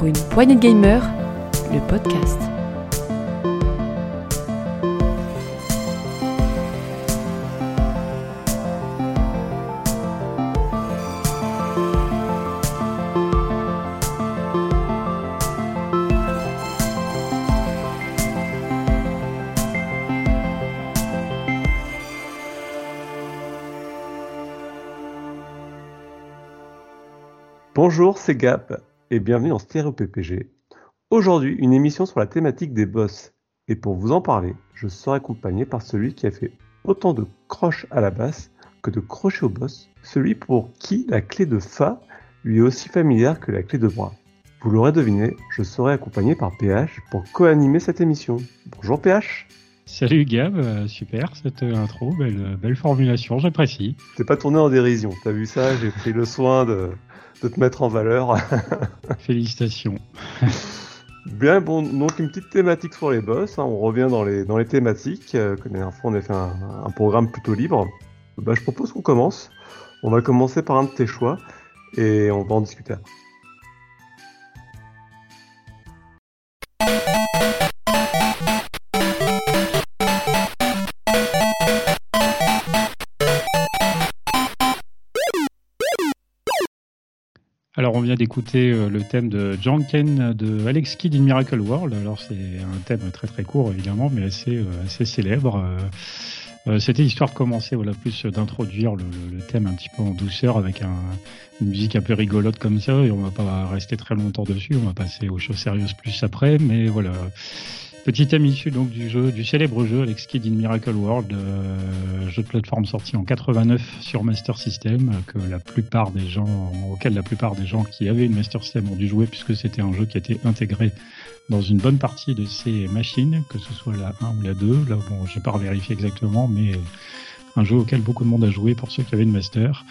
pour une poignée de gamers, le podcast. Bonjour, c'est Gap et bienvenue dans Stéréo PPG. Aujourd'hui, une émission sur la thématique des boss. Et pour vous en parler, je serai accompagné par celui qui a fait autant de croches à la basse que de crochets au boss, celui pour qui la clé de Fa lui est aussi familière que la clé de bras. Vous l'aurez deviné, je serai accompagné par PH pour co-animer cette émission. Bonjour PH Salut Gab, euh, super cette euh, intro, belle, belle formulation, j'apprécie. T'es pas tourné en dérision, t'as vu ça J'ai pris le soin de, de te mettre en valeur. Félicitations. Bien, bon, donc une petite thématique sur les boss. hein, on revient dans les, dans les thématiques. Euh, la dernière fois, on a fait un, un programme plutôt libre. Bah, je propose qu'on commence. On va commencer par un de tes choix et on va en discuter. Alors on vient d'écouter euh, le thème de John Ken de Alex Kidd in Miracle World. Alors c'est un thème très très court évidemment, mais assez, euh, assez célèbre. Euh, C'était histoire de commencer, voilà, plus d'introduire le thème un petit peu en douceur avec un- une musique un peu rigolote comme ça. Et on va pas rester très longtemps dessus. On va passer aux choses sérieuses plus après. Mais voilà, Petit thème issu donc du jeu, du célèbre jeu Alex in Miracle World, euh, jeu de plateforme sorti en 89 sur Master System, euh, que la plupart des gens, auquel la plupart des gens qui avaient une Master System ont dû jouer puisque c'était un jeu qui était intégré dans une bonne partie de ces machines, que ce soit la 1 ou la 2. Là, bon, j'ai pas vérifié exactement, mais un jeu auquel beaucoup de monde a joué pour ceux qui avaient une master.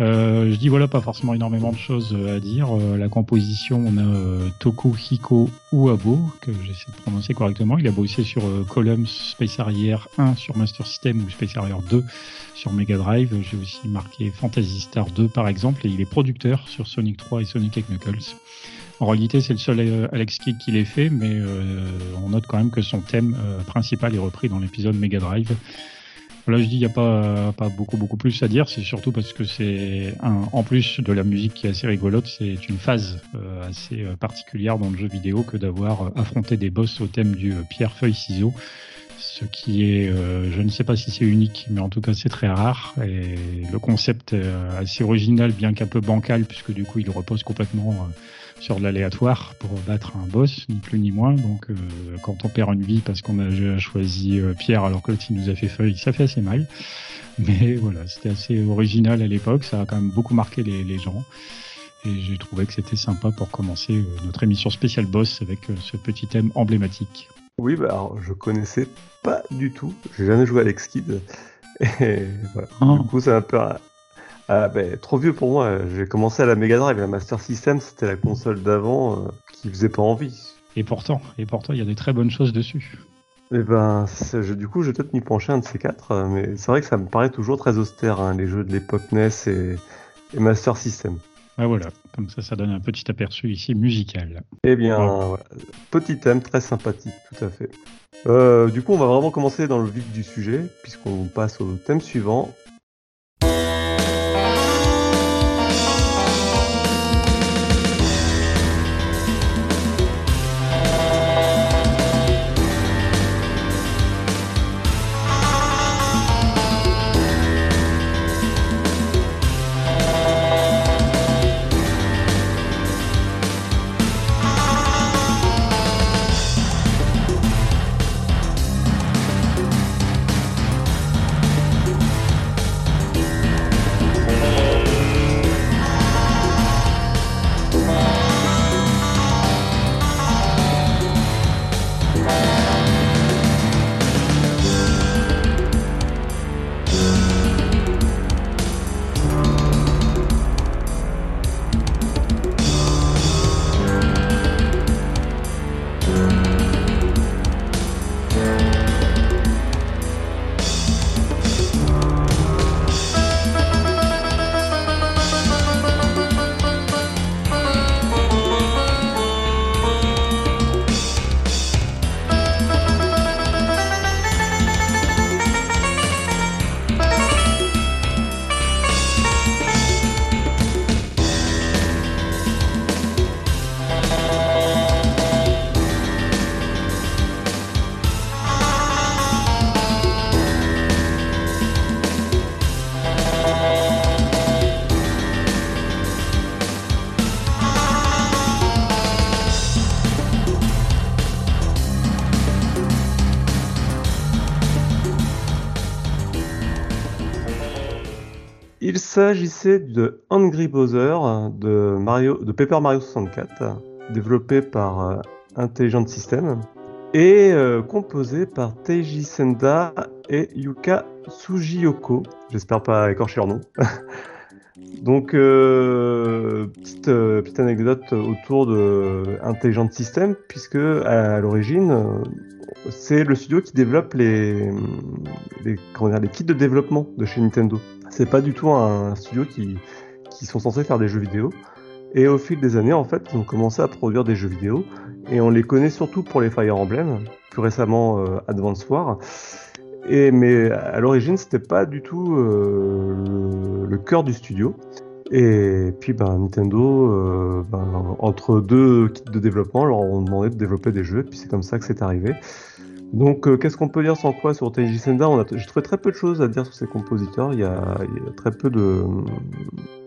Euh, je dis voilà, pas forcément énormément de choses à dire. Euh, la composition, on a euh, Tokuhiko Uabo, que j'essaie de prononcer correctement. Il a bossé sur euh, Columns Space Harrier 1 sur Master System ou Space Harrier 2 sur Mega Drive. J'ai aussi marqué Fantasy Star 2 par exemple, et il est producteur sur Sonic 3 et Sonic Knuckles. En réalité, c'est le seul euh, Alex Kidd qui l'ait fait, mais euh, on note quand même que son thème principal est repris dans l'épisode Mega Drive. Là, je dis, il n'y a pas, pas beaucoup, beaucoup plus à dire. C'est surtout parce que c'est, en plus de la musique qui est assez rigolote, c'est une phase euh, assez euh, particulière dans le jeu vidéo que d'avoir euh, affronté des boss au thème du euh, pierre, feuille, ciseaux. Ce qui est, euh, je ne sais pas si c'est unique, mais en tout cas c'est très rare. Et le concept est assez original, bien qu'un peu bancal, puisque du coup il repose complètement euh, sur de l'aléatoire pour battre un boss, ni plus ni moins. Donc euh, quand on perd une vie parce qu'on a choisi euh, pierre alors que l'autre nous a fait feuille, ça fait assez mal. Mais voilà, c'était assez original à l'époque, ça a quand même beaucoup marqué les, les gens. Et j'ai trouvé que c'était sympa pour commencer euh, notre émission spéciale boss avec euh, ce petit thème emblématique. Oui, bah alors, je connaissais pas du tout. J'ai jamais joué à Alex Kidd. Et voilà. Oh. Du coup, un peu. Ah, ben, trop vieux pour moi. J'ai commencé à la Mega Drive. La Master System, c'était la console d'avant euh, qui faisait pas envie. Et pourtant, et pourtant, il y a des très bonnes choses dessus. Et ben, c'est- je- du coup, je vais peut-être m'y pencher un de ces quatre. euh, Mais c'est vrai que ça me paraît toujours très austère, hein, les jeux de l'époque NES et, et Master System. Ah voilà, comme ça, ça donne un petit aperçu ici musical. Eh bien, Ouais. voilà. petit thème très sympathique, tout à fait. Euh, du coup, on va vraiment commencer dans le vif du sujet, puisqu'on passe au thème suivant. S'agissait de Angry Bowser de, Mario, de Paper Mario 64, développé par euh, Intelligent System et euh, composé par Teiji Senda et Yuka Sugiyoko. J'espère pas écorcher leur nom. Donc, euh, petite, petite anecdote autour de Intelligent System, puisque à, l'origine, c'est le studio qui développe les, comment dire, les kits de développement de chez Nintendo. C'est pas du tout un studio qui, qui sont censés faire des jeux vidéo. Et au fil des années, en fait, ils ont commencé à produire des jeux vidéo. Et on les connaît surtout pour les Fire Emblem, plus récemment euh, Advance War. Et, mais à l'origine, c'était pas du tout euh, le, cœur du studio. Et puis ben, Nintendo, euh, ben, entre deux kits de développement, leur ont demandé de développer des jeux, et puis c'est comme ça que c'est arrivé. Donc euh, qu'est-ce qu'on peut dire sans quoi sur Teiji Senda? J'ai trouvé très peu de choses à dire sur ces compositeurs, il y a, très peu de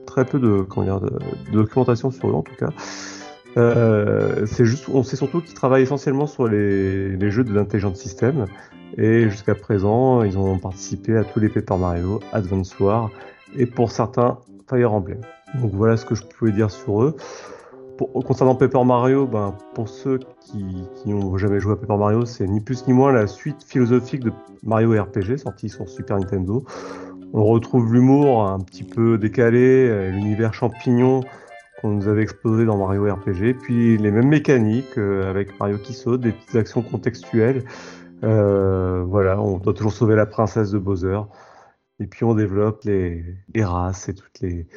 très peu de, comment dire, de, documentation sur eux en tout cas. Euh, c'est juste, on sait surtout qu'ils travaillent essentiellement sur les, les jeux de l'intelligent système. Et jusqu'à présent, ils ont participé à tous les Paper Mario, Advance War et pour certains Fire Emblem. Donc voilà ce que je pouvais dire sur eux. Concernant Paper Mario, ben, pour ceux qui, n'ont jamais joué à Paper Mario, c'est ni plus ni moins la suite philosophique de Mario RPG sorti sur Super Nintendo. On retrouve l'humour un petit peu décalé, l'univers champignon qu'on nous avait exposé dans Mario RPG, puis les mêmes mécaniques euh, avec Mario qui saute, des petites actions contextuelles. Euh, voilà, on doit toujours sauver la princesse de Bowser. Et puis on développe les, les races et toutes les,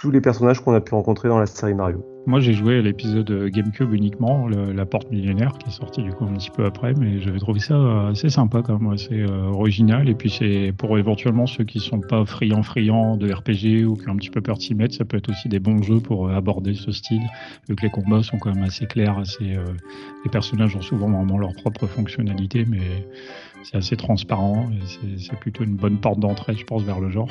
tous les personnages qu'on a pu rencontrer dans la série Mario. Moi, j'ai joué à l'épisode GameCube uniquement, la porte millénaire, qui est sorti du coup un petit peu après, mais j'avais trouvé ça assez sympa quand même, assez euh, original. Et puis c'est pour éventuellement ceux qui sont pas friands friands de RPG ou qui ont un petit peu peur de s'y mettre, ça peut être aussi des bons jeux pour euh, aborder ce style, vu que les combats sont quand même assez clairs, assez, euh, les personnages ont souvent vraiment leur propre fonctionnalité, mais c'est assez transparent et c'est plutôt une bonne porte d'entrée, je pense, vers le genre.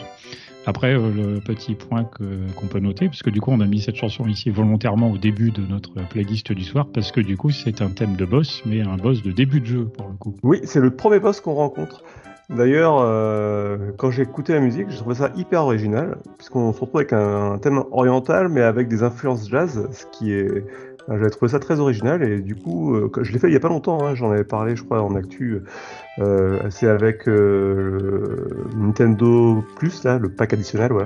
Après, euh, le petit point qu'on peut noter, parce que du coup, on a mis cette chanson ici volontairement au début de notre playlist du soir, parce que du coup, c'est un thème de boss, mais un boss de début de jeu pour le coup. Oui, c'est le premier boss qu'on rencontre. D'ailleurs, euh, quand j'ai écouté la musique, j'ai trouvé ça hyper original, puisqu'on se retrouve avec un, thème oriental, mais avec des influences jazz, ce qui est j'avais trouvé ça très original et du coup, euh, je l'ai fait il y a pas longtemps, hein, j'en avais parlé, je crois, en actu. Euh, c'est avec euh, Nintendo Plus, là, le pack additionnel, ouais,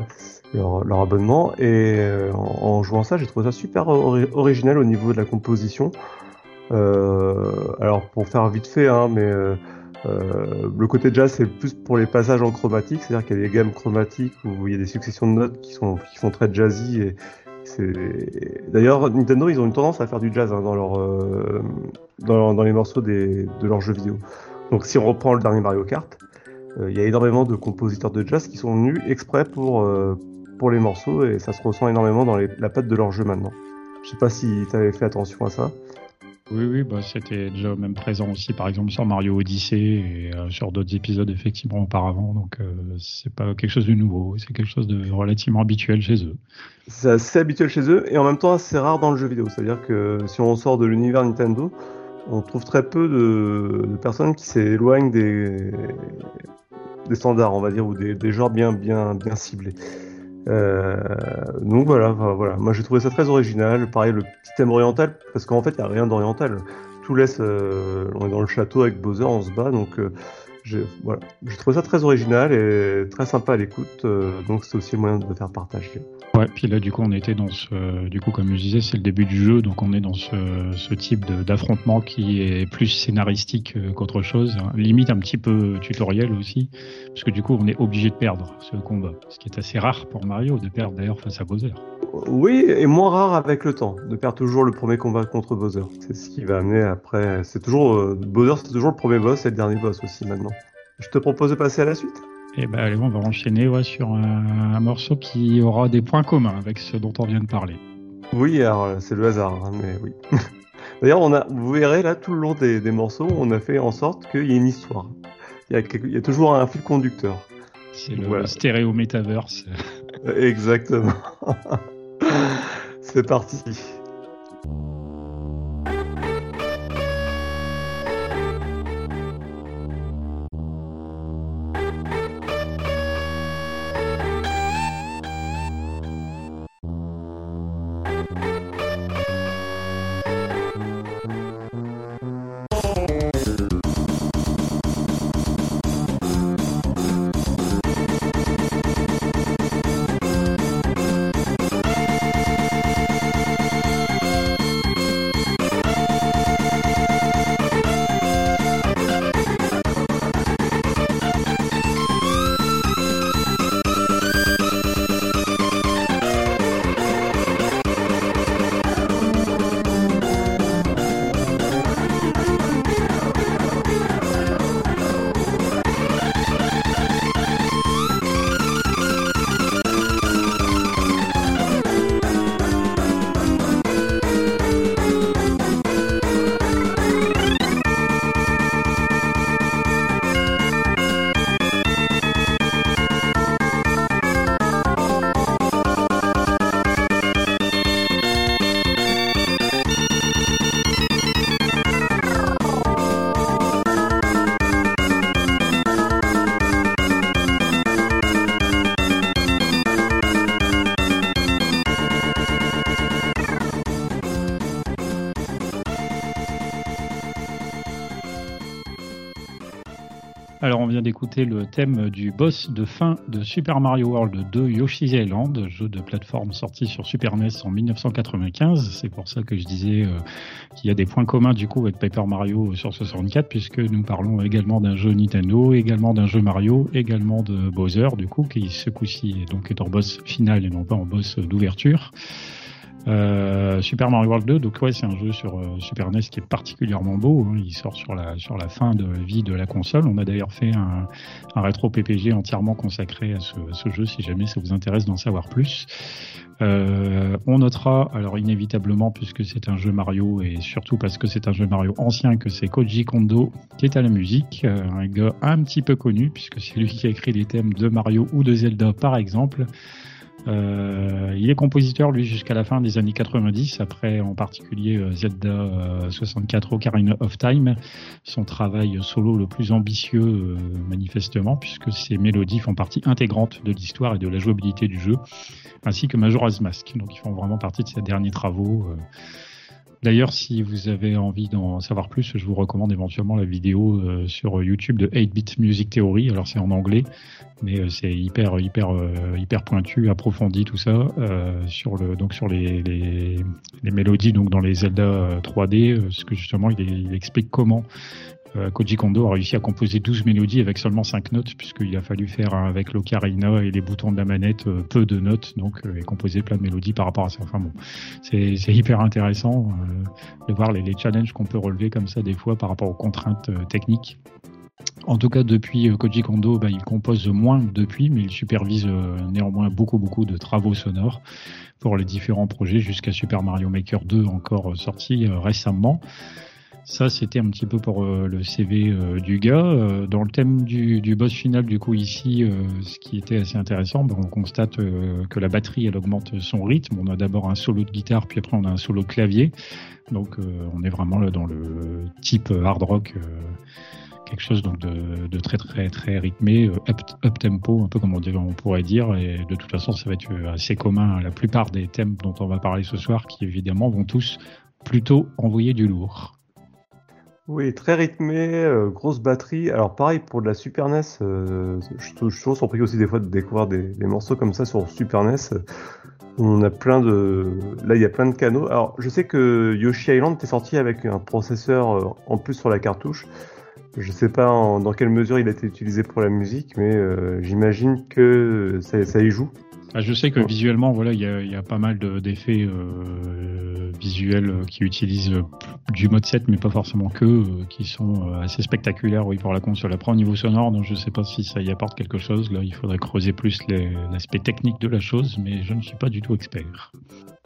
leur, abonnement. Et euh, en, jouant ça, j'ai trouvé ça super original au niveau de la composition. alors, pour faire vite fait, hein, mais le côté jazz, c'est plus pour les passages en chromatique, c'est-à-dire qu'il y a des gammes chromatiques où il y a des successions de notes qui sont qui font très jazzy et, D'ailleurs, Nintendo, ils ont une tendance à faire du jazz hein, dans, leur, euh, dans, les morceaux des, de leurs jeux vidéo. Donc, si on reprend le dernier Mario Kart, euh, il y a énormément de compositeurs de jazz qui sont venus exprès pour, euh, pour les morceaux et ça se ressent énormément dans la patte de leur jeu maintenant. Je sais pas si tu avais fait attention à ça. Oui, oui, bah, c'était déjà même présent aussi, par exemple, sur Mario Odyssey et euh, sur d'autres épisodes, effectivement, auparavant. Donc, euh, c'est pas quelque chose de nouveau, c'est quelque chose de relativement habituel chez eux. C'est assez habituel chez eux et en même temps assez rare dans le jeu vidéo. C'est-à-dire que si on sort de l'univers Nintendo, on trouve très peu de, personnes qui s'éloignent des, standards, on va dire, ou des, genres bien, bien, bien ciblés. Euh, donc voilà, voilà. Moi j'ai trouvé ça très original. Pareil, le petit thème oriental, parce qu'en fait il n'y a rien d'oriental. Tout laisse. Euh, on est dans le château avec Bowser, on se bat, donc euh, j'ai trouvé ça très original et très sympa à l'écoute. donc c'est aussi le moyen de faire partager. Ouais, puis là, du coup, on était dans ce. Du coup, comme je disais, c'est le début du jeu, donc on est dans ce, type d'affrontement qui est plus scénaristique euh, qu'autre chose. Hein. Limite un petit peu tutoriel aussi, parce que du coup, on est obligé de perdre ce combat. Ce qui est assez rare pour Mario, de perdre d'ailleurs face à Bowser. Oui, et moins rare avec le temps, de perdre toujours le premier combat contre Bowser. C'est ce qui va amener après. C'est toujours. Euh, Bowser, c'est toujours le premier boss et le dernier boss aussi maintenant. Je te propose de passer à la suite. Et eh ben, allez, on va enchaîner ouais, sur un, morceau qui aura des points communs avec ce dont on vient de parler. Oui, alors c'est le hasard, hein, mais oui. D'ailleurs, on a, vous verrez là tout le long des, morceaux, on a fait en sorte qu'il y ait une histoire. Il y, a, il y a toujours un fil conducteur. C'est le stéréo metaverse. Exactement. c'est parti. Vient d'écouter le thème du boss de fin de Super Mario World 2 Yoshi's Island, jeu de plateforme sorti sur Super NES en 1995. C'est pour ça que je disais euh, qu'il y a des points communs du coup avec Paper Mario sur 64 puisque nous parlons également d'un jeu Nintendo, également d'un jeu Mario, également de Bowser du coup qui ce coup-ci donc est en boss final et non pas en boss d'ouverture. Euh, Super Mario World 2, donc ouais, c'est un jeu sur euh, Super NES qui est particulièrement beau. Hein. Il sort sur la fin de vie de la console. On a d'ailleurs fait un, rétro PPG entièrement consacré à ce, jeu, si jamais ça vous intéresse d'en savoir plus. Euh, on notera, alors inévitablement, puisque c'est un jeu Mario et surtout parce que c'est un jeu Mario ancien, que c'est Koji Kondo qui est à la musique, un gars un petit peu connu puisque c'est lui qui a écrit les thèmes de Mario ou de Zelda par exemple. Il est compositeur, lui, jusqu'à la fin des années 90, après en particulier euh, Zelda 64 Ocarina of Time, son travail solo le plus ambitieux, euh, manifestement, puisque ses mélodies font partie intégrante de l'histoire et de la jouabilité du jeu, ainsi que Majora's Mask. Donc, ils font vraiment partie de ses derniers travaux. D'ailleurs, si vous avez envie d'en savoir plus, je vous recommande éventuellement la vidéo euh, sur YouTube de 8-Bit Music Theory. Alors c'est en anglais, mais euh, c'est hyper hyper euh, hyper pointu, approfondi tout ça sur le donc sur les, les, mélodies donc dans les Zelda 3D, ce que justement il, explique comment Koji Kondo a réussi à composer 12 mélodies avec seulement 5 notes, puisqu'il a fallu faire avec l'ocarina et les boutons de la manette euh, peu de notes, donc euh, et composer plein de mélodies par rapport à ça. Enfin bon, c'est hyper intéressant de voir les, challenges qu'on peut relever comme ça des fois par rapport aux contraintes techniques. En tout cas, depuis Koji Kondo, bah, il compose moins depuis, mais il supervise néanmoins beaucoup, beaucoup de travaux sonores pour les différents projets jusqu'à Super Mario Maker 2 encore sorti récemment. Ça, c'était un petit peu pour euh, le CV euh, du gars. Euh, dans le thème du, du, boss final, du coup, ici, ce qui était assez intéressant, ben, on constate que la batterie, elle augmente son rythme. On a d'abord un solo de guitare, puis après, on a un solo de clavier. Donc, on est vraiment là dans le type hard rock quelque chose donc de, de, très très très rythmé, up, tempo, un peu comme on pourrait dire. Et de toute façon, ça va être assez commun à la plupart des thèmes dont on va parler ce soir, qui évidemment vont tous plutôt envoyer du lourd. Oui, très rythmé, euh, grosse batterie. Alors pareil pour de la Super NES, euh, je, suis toujours surpris aussi des fois de découvrir des, morceaux comme ça sur Super NES. On a plein de, là il y a plein de canaux. Alors je sais que Yoshi Island est sorti avec un processeur euh, en plus sur la cartouche. Je sais pas dans quelle mesure il a été utilisé pour la musique, mais j'imagine que ça y joue. Ah, je sais que visuellement, voilà, il y a, pas mal d'effets euh, visuels euh, qui utilisent euh, du mode 7, mais pas forcément que, qui sont assez spectaculaires, oui, pour la console. Après, au niveau sonore, donc je sais pas si ça y apporte quelque chose. Là, il faudrait creuser plus l'aspect technique de la chose, mais je ne suis pas du tout expert.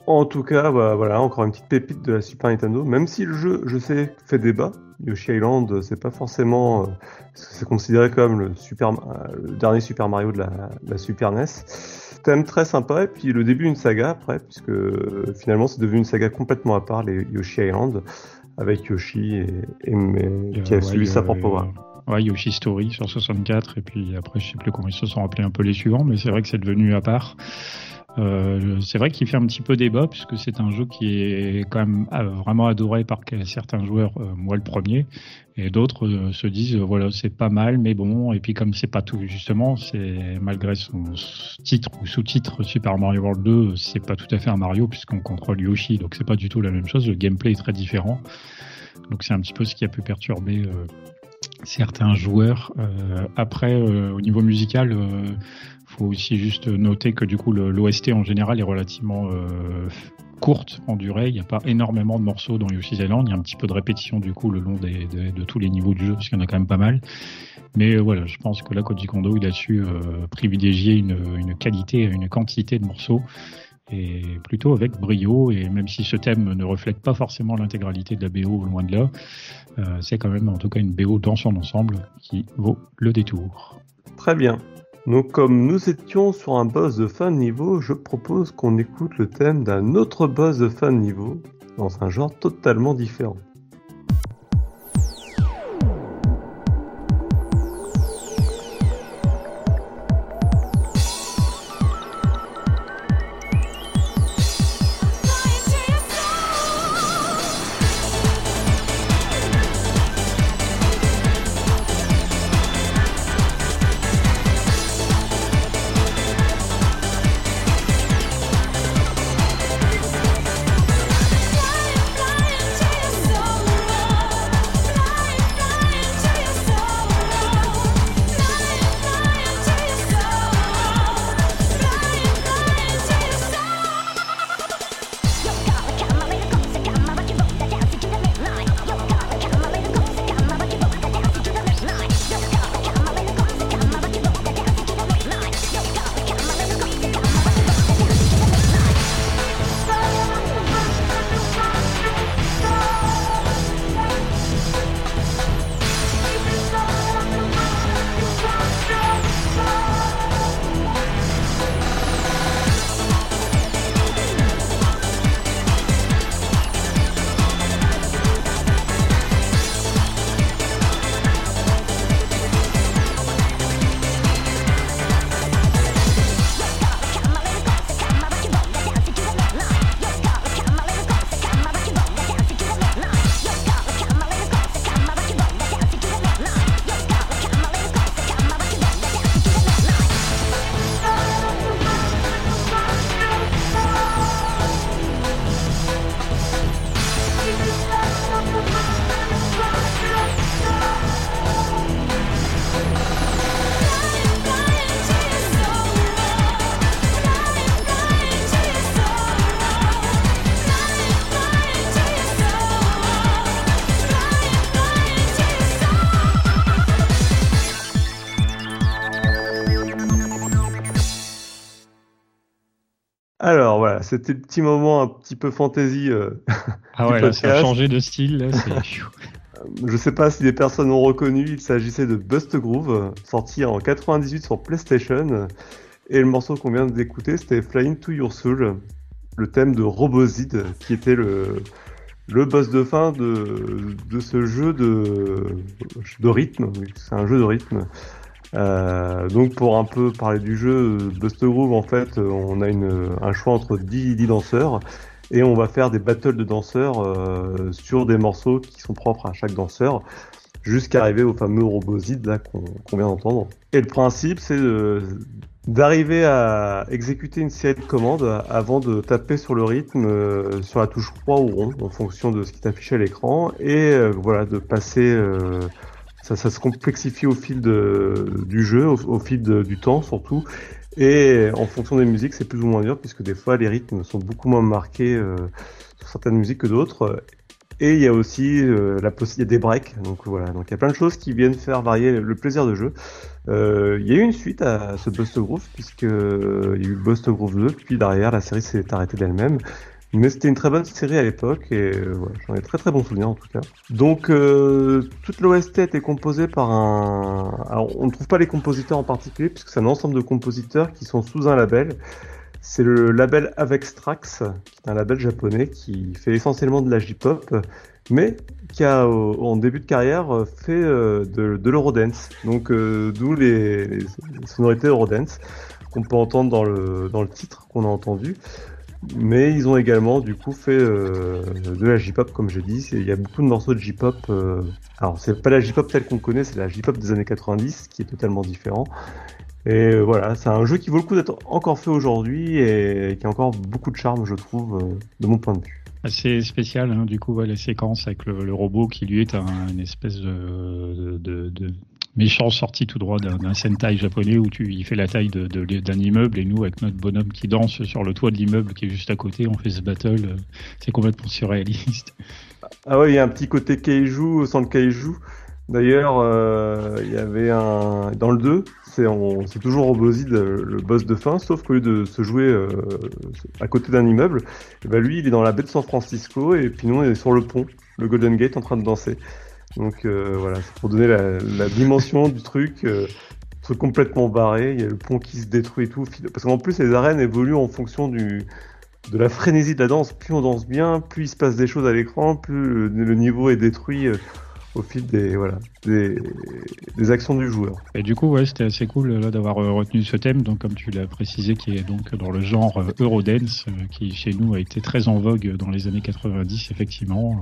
En tout cas, bah, voilà, encore une petite pépite de la Super Nintendo. Même si le jeu, je sais, fait débat. Yoshi Island, c'est pas forcément, c'est considéré comme le super, le dernier Super Mario de la, de la Super NES thème très sympa et puis le début d'une saga après, puisque euh, finalement c'est devenu une saga complètement à part, les Yoshi Island, avec Yoshi et, et, qui a suivi sa propre voie. Ouais, Yoshi Story sur 64, et puis après je sais plus comment ils se sont appelés un peu les suivants, mais c'est vrai que c'est devenu à part. Euh, c'est vrai qu'il fait un petit peu débat puisque c'est un jeu qui est quand même euh, vraiment adoré par certains joueurs, euh, moi le premier, et d'autres se disent voilà c'est pas mal mais bon et puis comme c'est pas tout justement c'est malgré son titre ou sous-titre Super Mario World 2 c'est pas tout à fait un Mario puisqu'on contrôle Yoshi. Donc c'est pas du tout la même chose. Le gameplay est très différent. Donc c'est un petit peu ce qui a pu perturber certains joueurs. après, au niveau musical, faut aussi juste noter que du coup l'OST en général est relativement euh, courte en durée. Il n'y a pas énormément de morceaux dans Yoshi's Island. Il y a un petit peu de répétition du coup le long de tous les niveaux du jeu, parce qu'il y en a quand même pas mal. Mais euh, voilà, je pense que là, Koji Kondo, il a su euh, privilégier une, une qualité, une quantité de morceaux et plutôt avec brio. Et même si ce thème ne reflète pas forcément l'intégralité de la BO, loin de là, c'est quand même en tout cas une BO dans son ensemble qui vaut le détour. Très bien. Donc comme nous étions sur un boss de fin de niveau, je propose qu'on écoute le thème d'un autre boss de fin de niveau, dans un genre totalement différent. C'était le petit moment un petit peu fantasy. ah ouais, là, ça a changé de style. Là, Je sais pas si des personnes ont reconnu, il s'agissait de Bust Groove, sorti en 98 sur PlayStation. Et le morceau qu'on vient d'écouter, c'était Flying to Your Soul, le thème de Robozid, qui était le, le boss de fin de, de ce jeu de, de rythme. C'est un jeu de rythme. Euh, donc pour un peu parler du jeu, Bust Groove, en fait, on a une, un choix entre 10, 10 danseurs et on va faire des battles de danseurs euh, sur des morceaux qui sont propres à chaque danseur jusqu'à arriver au fameux Robozid là qu'on vient d'entendre. Et le principe c'est d'arriver à exécuter une série de commandes avant de taper sur le rythme euh, sur la touche croix ou rond en fonction de ce qui est affiché à l'écran et euh, voilà de passer ça, ça, se complexifie au fil de, du jeu, au, fil du temps surtout, et en fonction des musiques, c'est plus ou moins dur, puisque des fois, les rythmes sont beaucoup moins marqués euh, sur certaines musiques que d'autres. Et il y a aussi euh, la il y a des breaks, donc voilà. Donc il y a plein de choses qui viennent faire varier le plaisir de jeu. Euh, il y a eu une suite à ce Bust Groove, puisque euh, il y a eu Bust Groove 2, puis derrière la série s'est arrêtée d'elle-même. Mais c'était une très bonne série à l'époque et euh, j'en ai très très bons souvenirs en tout cas. Donc euh, toute l'OST été composée par un... Alors on ne trouve pas les compositeurs en particulier puisque c'est un ensemble de compositeurs qui sont sous un label. C'est le label Avextrax, qui est un label japonais qui fait essentiellement de la J-pop, mais qui a en début de carrière fait euh, de, de l'Eurodance. Donc d'où les, les, sonorités Eurodance qu'on peut entendre dans le, dans le titre qu'on a entendu. Mais ils ont également du coup fait euh, de la J-pop comme je dis. Il y a beaucoup de morceaux de J-pop. Euh... Alors c'est pas la J-pop telle qu'on connaît, c'est la J-pop des années 90 qui est totalement différent. Et euh, voilà, c'est un jeu qui vaut le coup d'être encore fait aujourd'hui et qui a encore beaucoup de charme, je trouve, euh, de mon point de vue. Assez spécial, hein, du coup, ouais, la séquence avec le, le, robot qui lui est un, une espèce de, de, de, méchant sorti tout droit d'un Sentai japonais où tu, il fait la taille d'un de, d'un immeuble et nous, avec notre bonhomme qui danse sur le toit de l'immeuble qui est juste à côté, on fait ce battle. Euh, c'est complètement surréaliste. Ah ouais, il y a un petit côté kaiju sans le kaiju. D'ailleurs, euh, il y avait un. Dans le 2, c'est toujours Robozid, le boss de fin, sauf qu'au lieu de se jouer euh, à côté d'un immeuble, ben lui, il est dans la baie de San Francisco et puis nous, on est sur le pont, le Golden Gate, en train de danser. Donc euh, voilà, c'est pour donner la, dimension du truc. Euh, truc complètement barré, il y a le pont qui se détruit et tout. Parce qu'en plus, les arènes évoluent en fonction du, de la frénésie de la danse. Plus on danse bien, plus il se passe des choses à l'écran, plus le, niveau est détruit. Au fil des voilà des, actions du joueur. Et du coup, ouais, c'était assez cool là d'avoir euh, retenu ce thème, donc comme tu l'as précisé, qui est donc dans le genre euh, Eurodance, euh, qui chez nous a été très en vogue dans les années 90, effectivement.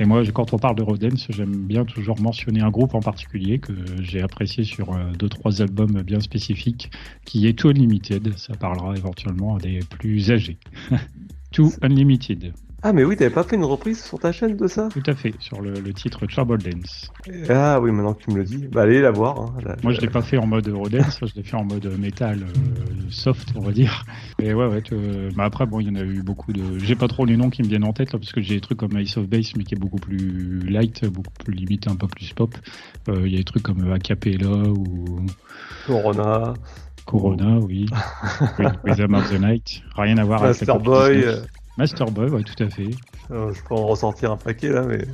Et moi, quand on parle d'Eurodance, j'aime bien toujours mentionner un groupe en particulier que j'ai apprécié sur deux trois albums bien spécifiques, qui est Too Unlimited. Ça parlera éventuellement à des plus âgés. Too Unlimited. Ah mais oui, t'avais pas fait une reprise sur ta chaîne de ça? Tout à fait, sur le, le, titre Trouble Dance. Ah oui, maintenant que tu me le dis, bah allez la voir. Hein, Moi je l'ai pas fait en mode Eurodance, je l'ai fait en mode métal euh, soft, on va dire. Et ouais, ouais. Euh, bah après, bon, il y en a eu beaucoup de. J'ai pas trop les noms qui me viennent en tête là, parce que j'ai des trucs comme Ice of Base, mais qui est beaucoup plus light, beaucoup plus limité, un peu plus pop. Euh, il y a des trucs comme Acapella ou. Corona. Corona, oui. Rhythm of the Night. Rien à voir avec Master Boy. Ouais, tout à fait. je peux en ressortir un paquet là, mais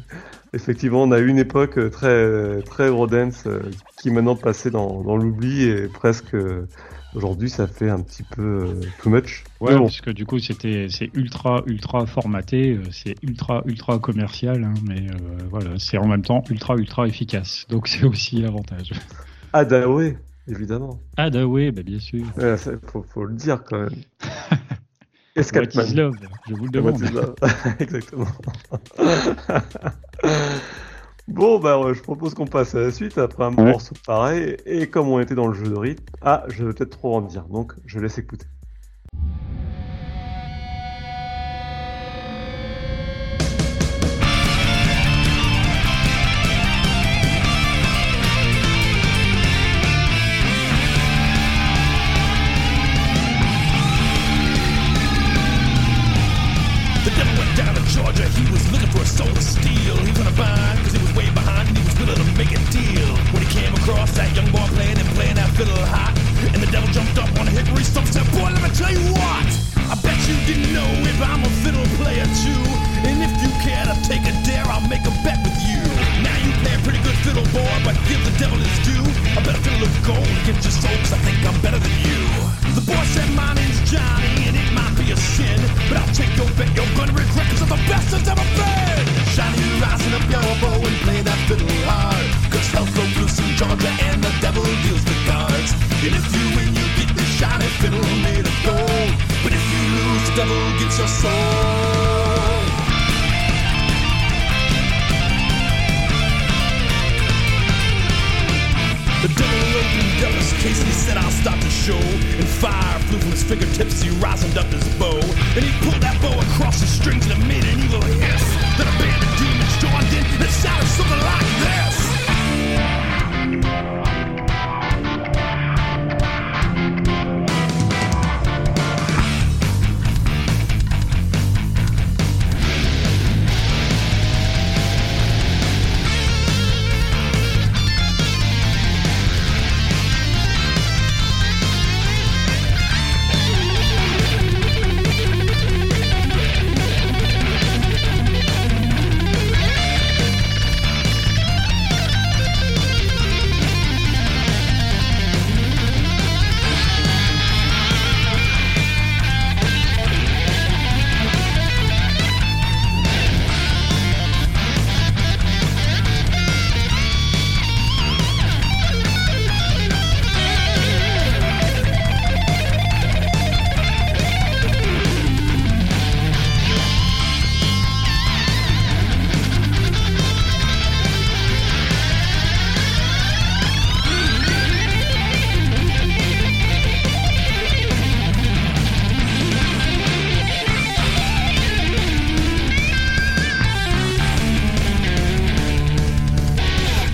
effectivement, on a eu une époque euh, très très Rodance euh, qui maintenant passait dans, dans l'oubli et presque euh, aujourd'hui ça fait un petit peu too much. Ouais, bon. parce que du coup c'était c'est ultra ultra formaté, c'est ultra ultra commercial, hein, mais voilà, c'est en même temps ultra ultra efficace. Donc c'est aussi l'avantage. Ah bah ouais, évidemment. Ah bah bah bien sûr. Ouais, faut, faut le dire quand même. Escapement. Love, je vous le demande. Exactement. bon, bah, je propose qu'on passe à la suite après un ouais. morceau pareil. Et comme on était dans le jeu de rythme, ah, je vais peut-être trop en dire, donc je laisse écouter.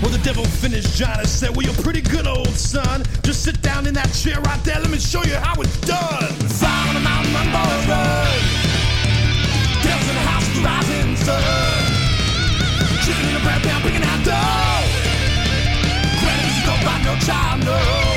Well, the devil finished John and said, Well, you're pretty good, old son. Just sit down in that chair right there. Let me show you how it's done. Fire on the mountain, run, boys, run. Devil's in the house with the rising sun. Chicken in the bread pan, picking out dough. Granny's don't buy no child, no. Alors on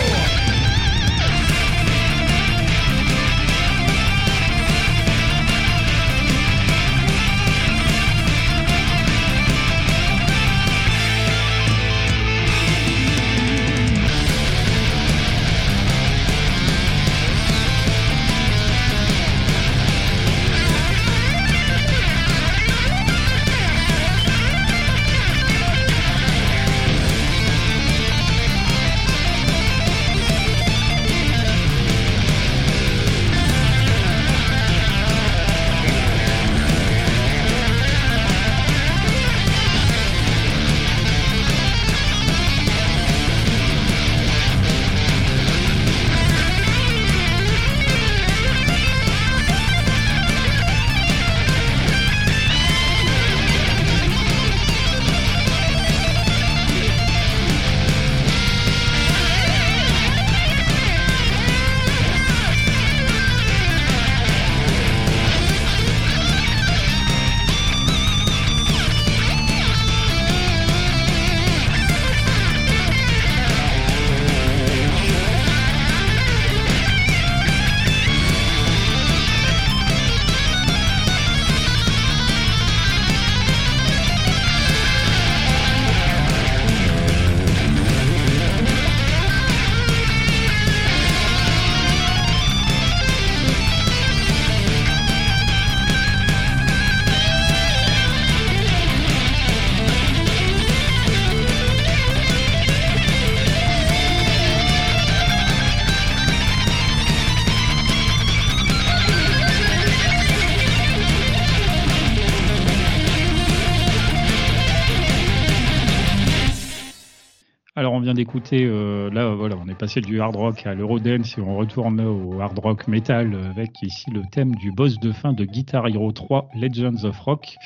d'écouter, euh, là voilà, on est passé du hard rock à l'eurodance et on retourne au hard rock metal avec ici le thème du boss de fin de Guitar Hero 3 Legends of Rock.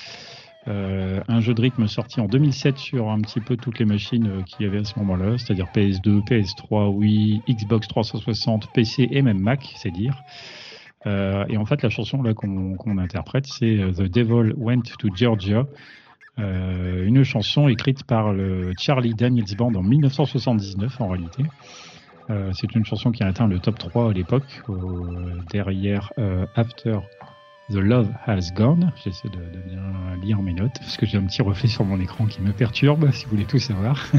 Euh, un jeu de rythme sorti en 2007 sur un petit peu toutes les machines euh, qu'il y avait à ce moment-là, c'est-à-dire PS2, PS3, Wii, Xbox 360, PC et même Mac, c'est dire. Euh, et en fait, la chanson là qu'on interprète, c'est The Devil Went to Georgia, euh, une chanson écrite par le Charlie Daniels Band en 1979 en réalité. Euh, c'est une chanson qui a atteint le top 3 à l'époque, derrière euh, After The Love Has Gone. J'essaie de, de bien lire mes notes parce que j'ai un petit reflet sur mon écran qui me perturbe, si vous voulez tout savoir.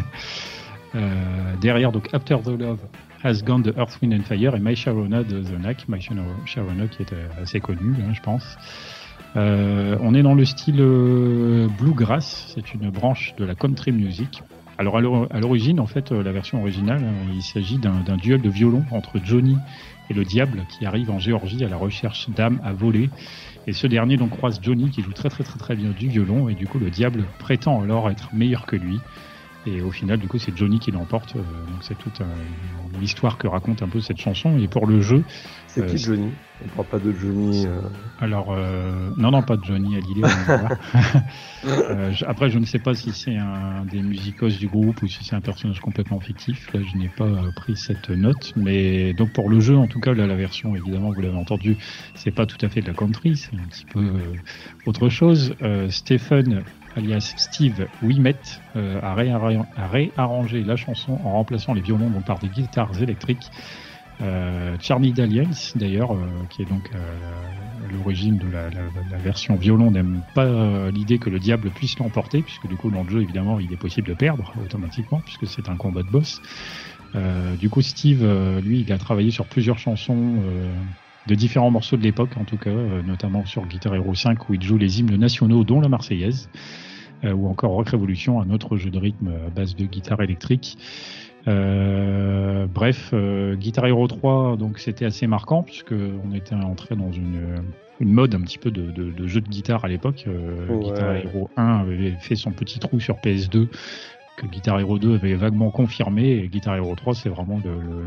Euh, derrière, donc After the Love Has Gone de Earth, Wind and Fire et My Sharona de The Knack. My Sharona qui est euh, assez connu, hein, je pense. Euh, on est dans le style euh, bluegrass, c'est une branche de la country music. Alors à l'or- à l'origine, en fait, euh, la version originale, euh, il s'agit d'un d'un duel de violon entre Johnny et le diable qui arrive en Géorgie à la recherche d'âmes à voler. Et ce dernier donc croise Johnny qui joue très très très très bien du violon et du coup le diable prétend alors être meilleur que lui. Et au final, du coup, c'est Johnny qui l'emporte. euh, donc c'est toute l'histoire que raconte un peu cette chanson. Et pour le jeu, C'est Euh, qui Johnny? On parle pas de Johnny. euh, alors, non, non, pas de Johnny Hallyday. après, je ne sais pas si c'est un des musicos du groupe ou si c'est un personnage complètement fictif. Là, je n'ai pas pris cette note. Mais donc, pour le jeu, en tout cas, là, la version, évidemment, vous l'avez entendu, c'est pas tout à fait de la country, c'est un petit peu autre chose. Stephen, alias Steve Wimet, euh, a, réarra- a réarrangé la chanson en remplaçant les violons par des guitares électriques. Euh, Charlie d'ailleurs, euh, qui est donc euh, l'origine de la, version violon, n'aime pas l'idée que le diable puisse l'emporter, puisque du coup, dans le jeu, évidemment, il est possible de perdre automatiquement, puisque c'est un combat de boss. Du coup, Steve, lui, il a travaillé sur plusieurs chansons de différents morceaux de l'époque, en tout cas, notamment sur Guitar Hero 5, où il joue les hymnes nationaux, dont la Marseillaise, ou encore Rock Revolution, un autre jeu de rythme à base de guitare électrique. Euh, bref, euh, Guitar Hero 3, donc c'était assez marquant puisque on était entré dans une, une mode un petit peu de, de, de jeu de guitare à l'époque. Euh, Ouais. Guitar Hero 1 avait fait son petit trou sur PS2 que Guitar Hero 2 avait vaguement confirmé et Guitar Hero 3 c'est vraiment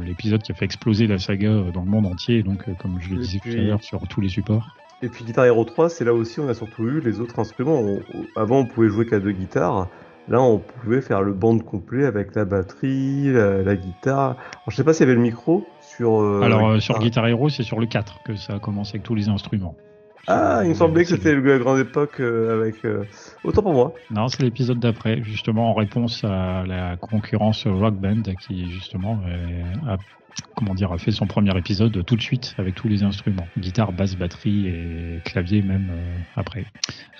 l'épisode qui a fait exploser la saga euh, dans le monde entier donc euh, comme je le disais tout à l'heure sur tous les supports. Et puis Guitar Hero 3, c'est là aussi on a surtout eu les autres instruments. On- avant, on pouvait jouer qu'à deux guitares. Là, on pouvait faire le band complet avec la batterie, la, la guitare. Alors, je sais pas s'il y avait le micro sur. euh, Alors euh, sur guitare. Guitar Hero c'est sur le 4 que ça a commencé avec tous les instruments. Ah, il me semblait que c'était la grande époque euh, avec. Autant pour moi. Non, c'est l'épisode d'après, justement en réponse à la concurrence Rock Band qui justement a comment dire a fait son premier épisode tout de suite avec tous les instruments, guitare, basse, batterie et clavier même euh, après.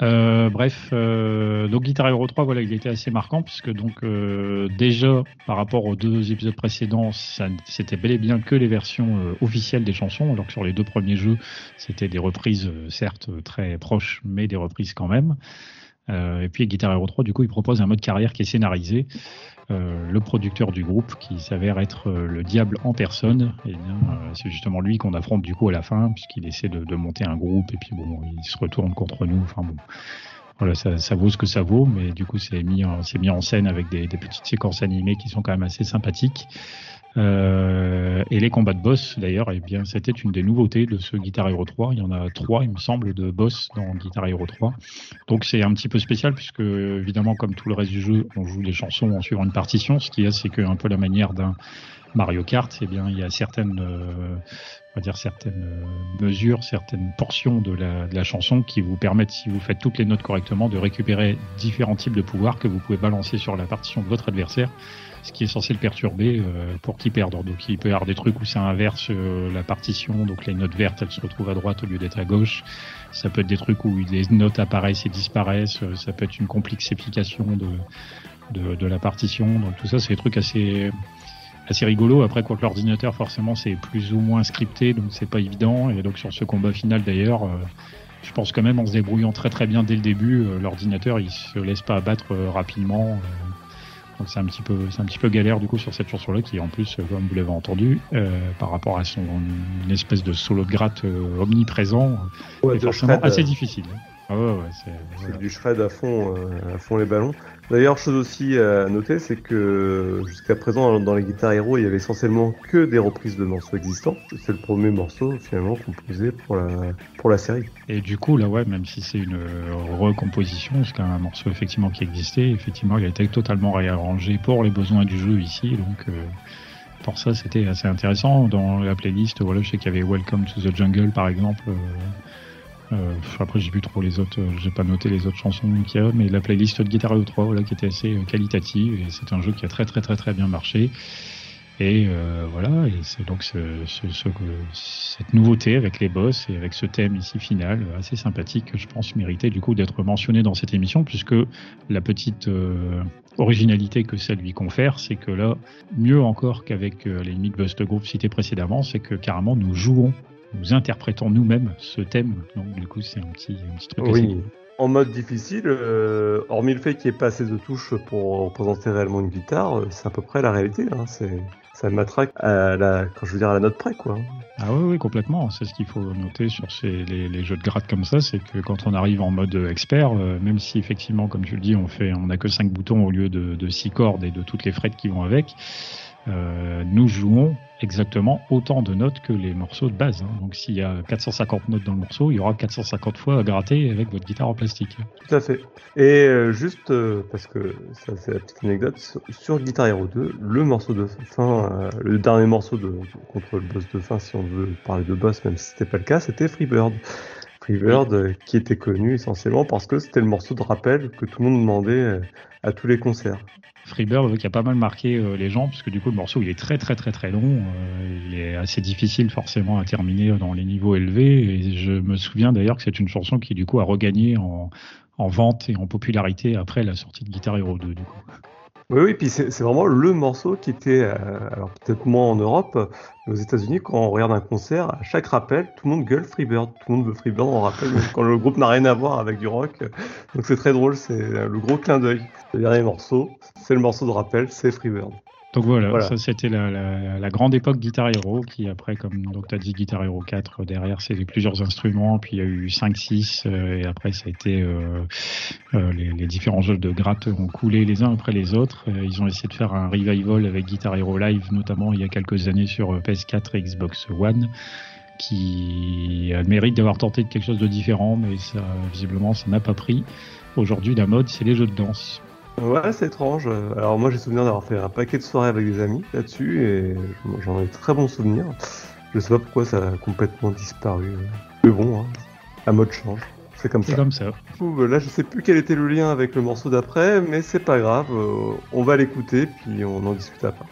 Euh, bref, euh, donc Guitar Hero 3, voilà, il était assez marquant puisque donc euh, déjà par rapport aux deux épisodes précédents, c'était bel et bien que les versions euh, officielles des chansons, alors que sur les deux premiers jeux, c'était des reprises certes très proches, mais des reprises quand même. Et puis Guitar Hero 3, du coup, il propose un mode carrière qui est scénarisé. Euh, le producteur du groupe, qui s'avère être euh, le diable en personne, et euh, c'est justement lui qu'on affronte du coup à la fin, puisqu'il essaie de, monter un groupe, et puis bon, il se retourne contre nous. Enfin bon, voilà, ça, ça vaut ce que ça vaut, mais du coup, c'est mis, mis en scène avec des petites séquences animées qui sont quand même assez sympathiques. Euh, et les combats de boss, d'ailleurs, eh bien, c'était une des nouveautés de ce Guitar Hero 3. Il y en a trois, il me semble, de boss dans Guitar Hero 3. Donc c'est un petit peu spécial puisque évidemment comme tout le reste du jeu, on joue les chansons en suivant une partition. Ce qui est, c'est qu'un peu la manière d'un Mario Kart, eh bien il y a certaines, euh, on va dire certaines euh, mesures, certaines portions de la chanson qui vous permettent, si vous faites toutes les notes correctement, de récupérer différents types de pouvoirs que vous pouvez balancer sur la partition de votre adversaire. Ce qui est censé le perturber euh, pour qu'il perde. Donc il peut y avoir des trucs où ça inverse euh, la partition, donc les notes vertes elles se retrouvent à droite au lieu d'être à gauche. Ça peut être des trucs où les notes apparaissent et disparaissent. euh, Ça peut être une complexification de, de, de la partition. Donc tout ça, c'est des trucs assez assez rigolo. Après, quoi que l'ordinateur, forcément, c'est plus ou moins scripté, donc c'est pas évident. Et donc sur ce combat final, d'ailleurs, euh, je pense quand même en se débrouillant très très bien dès le début, euh, l'ordinateur, il se laisse pas abattre euh, rapidement. Donc c'est un petit peu, c'est un petit peu galère du coup sur cette chanson-là qui en plus, comme vous l'avez entendu, euh, par rapport à son une espèce de solo de gratte euh, omniprésent, Ouais, est de forcément assez euh, difficile. Ah ouais, ouais, c'est, voilà. du shred à fond, euh, à fond les ballons. D'ailleurs, chose aussi à noter, c'est que jusqu'à présent, dans- les guitares héros, il y avait essentiellement que des reprises de morceaux existants. C'est le premier morceau finalement composé pour la, pour la série. Et du coup, là, ouais, même si c'est une recomposition, c'est un morceau effectivement qui existait, effectivement, il a été totalement réarrangé pour les besoins du jeu ici, donc euh, pour ça, c'était assez intéressant. Dans la playlist, voilà, je sais qu'il y avait Welcome to the Jungle, par exemple. euh, euh, après, j'ai plus trop les autres, euh, j'ai pas noté les autres chansons qu'il y a, mais la playlist de Guitar Hero 3, voilà, qui était assez euh, qualitative, et c'est un jeu qui a très très très très bien marché. Et voilà, et c'est donc ce, ce, ce, cette nouveauté avec les boss et avec ce thème ici final assez sympathique que je pense méritait du coup d'être mentionné dans cette émission puisque la petite originalité que ça lui confère, c'est que là, mieux encore qu'avec les limites Bust Group cités précédemment, c'est que carrément nous jouons, nous interprétons nous-mêmes ce thème. Donc du coup, c'est un petit, un petit truc assez Oui. En mode difficile, euh, hormis le fait qu'il n'y ait pas assez de touches pour représenter réellement une guitare, euh, c'est à peu près la réalité. Hein. C'est, ça matraque à la, quand je veux dire à la note près, quoi. Ah oui, oui, complètement. C'est ce qu'il faut noter sur ces, les, les jeux de grade comme ça, c'est que quand on arrive en mode expert, euh, même si effectivement, comme tu le dis, on fait, on n'a que 5 boutons au lieu de, de 6 cordes et de toutes les frettes qui vont avec, euh, nous jouons exactement autant de notes que les morceaux de base. hein. Donc s'il y a 450 notes dans le morceau, il y aura 450 fois à gratter avec votre guitare en plastique. Tout à fait. Et euh, juste euh, parce que ça c'est la petite anecdote sur, Guitar Hero 2, le morceau de fin, le dernier morceau de contre le boss de fin, si on veut parler de boss, même si c'était pas le cas, c'était Freebird. Freebird qui était connu essentiellement parce que c'était le morceau de rappel que tout le monde demandait à tous les concerts. Freebird qui a pas mal marqué euh, les gens parce que du coup le morceau il est très très très très long, euh, il est assez difficile forcément à terminer dans les niveaux élevés et je me souviens d'ailleurs que c'est une chanson qui du coup a regagné en, en vente et en popularité après la sortie de Guitar Hero 2 du coup. Oui, oui, puis c'est vraiment le morceau qui était, euh, alors peut-être moins en Europe, mais aux États-Unis, quand on regarde un concert, à chaque rappel, tout le monde gueule Freebird. Tout le monde veut Freebird en rappel, même quand le groupe n'a rien à voir avec du rock. Donc c'est très drôle, c'est le gros clin d'œil. Le dernier morceau, c'est le morceau de rappel, c'est Freebird. Donc voilà, Voilà. ça c'était la, la, la grande époque Guitar Hero qui après comme donc tu as dit Guitar Hero 4 derrière c'est plusieurs instruments puis il y a eu 5 6 euh, et après ça a été euh, euh, les, les différents jeux de gratte ont coulé les uns après les autres. Euh, ils ont essayé de faire un revival avec Guitar Hero Live notamment il y a quelques années sur euh, PS4 et Xbox One qui a le mérite d'avoir tenté quelque chose de différent mais ça visiblement ça n'a pas pris. Aujourd'hui la mode c'est les jeux de danse Ouais, c'est étrange. Alors moi, j'ai souvenir d'avoir fait un paquet de soirées avec des amis là-dessus, et j'en ai de très bons souvenirs. Je sais pas pourquoi ça a complètement disparu. Mais bon, hein, la mode change. C'est comme c'est ça. comme ça coup, Là, je sais plus quel était le lien avec le morceau d'après, mais c'est pas grave. euh, on va l'écouter, puis on en discute après.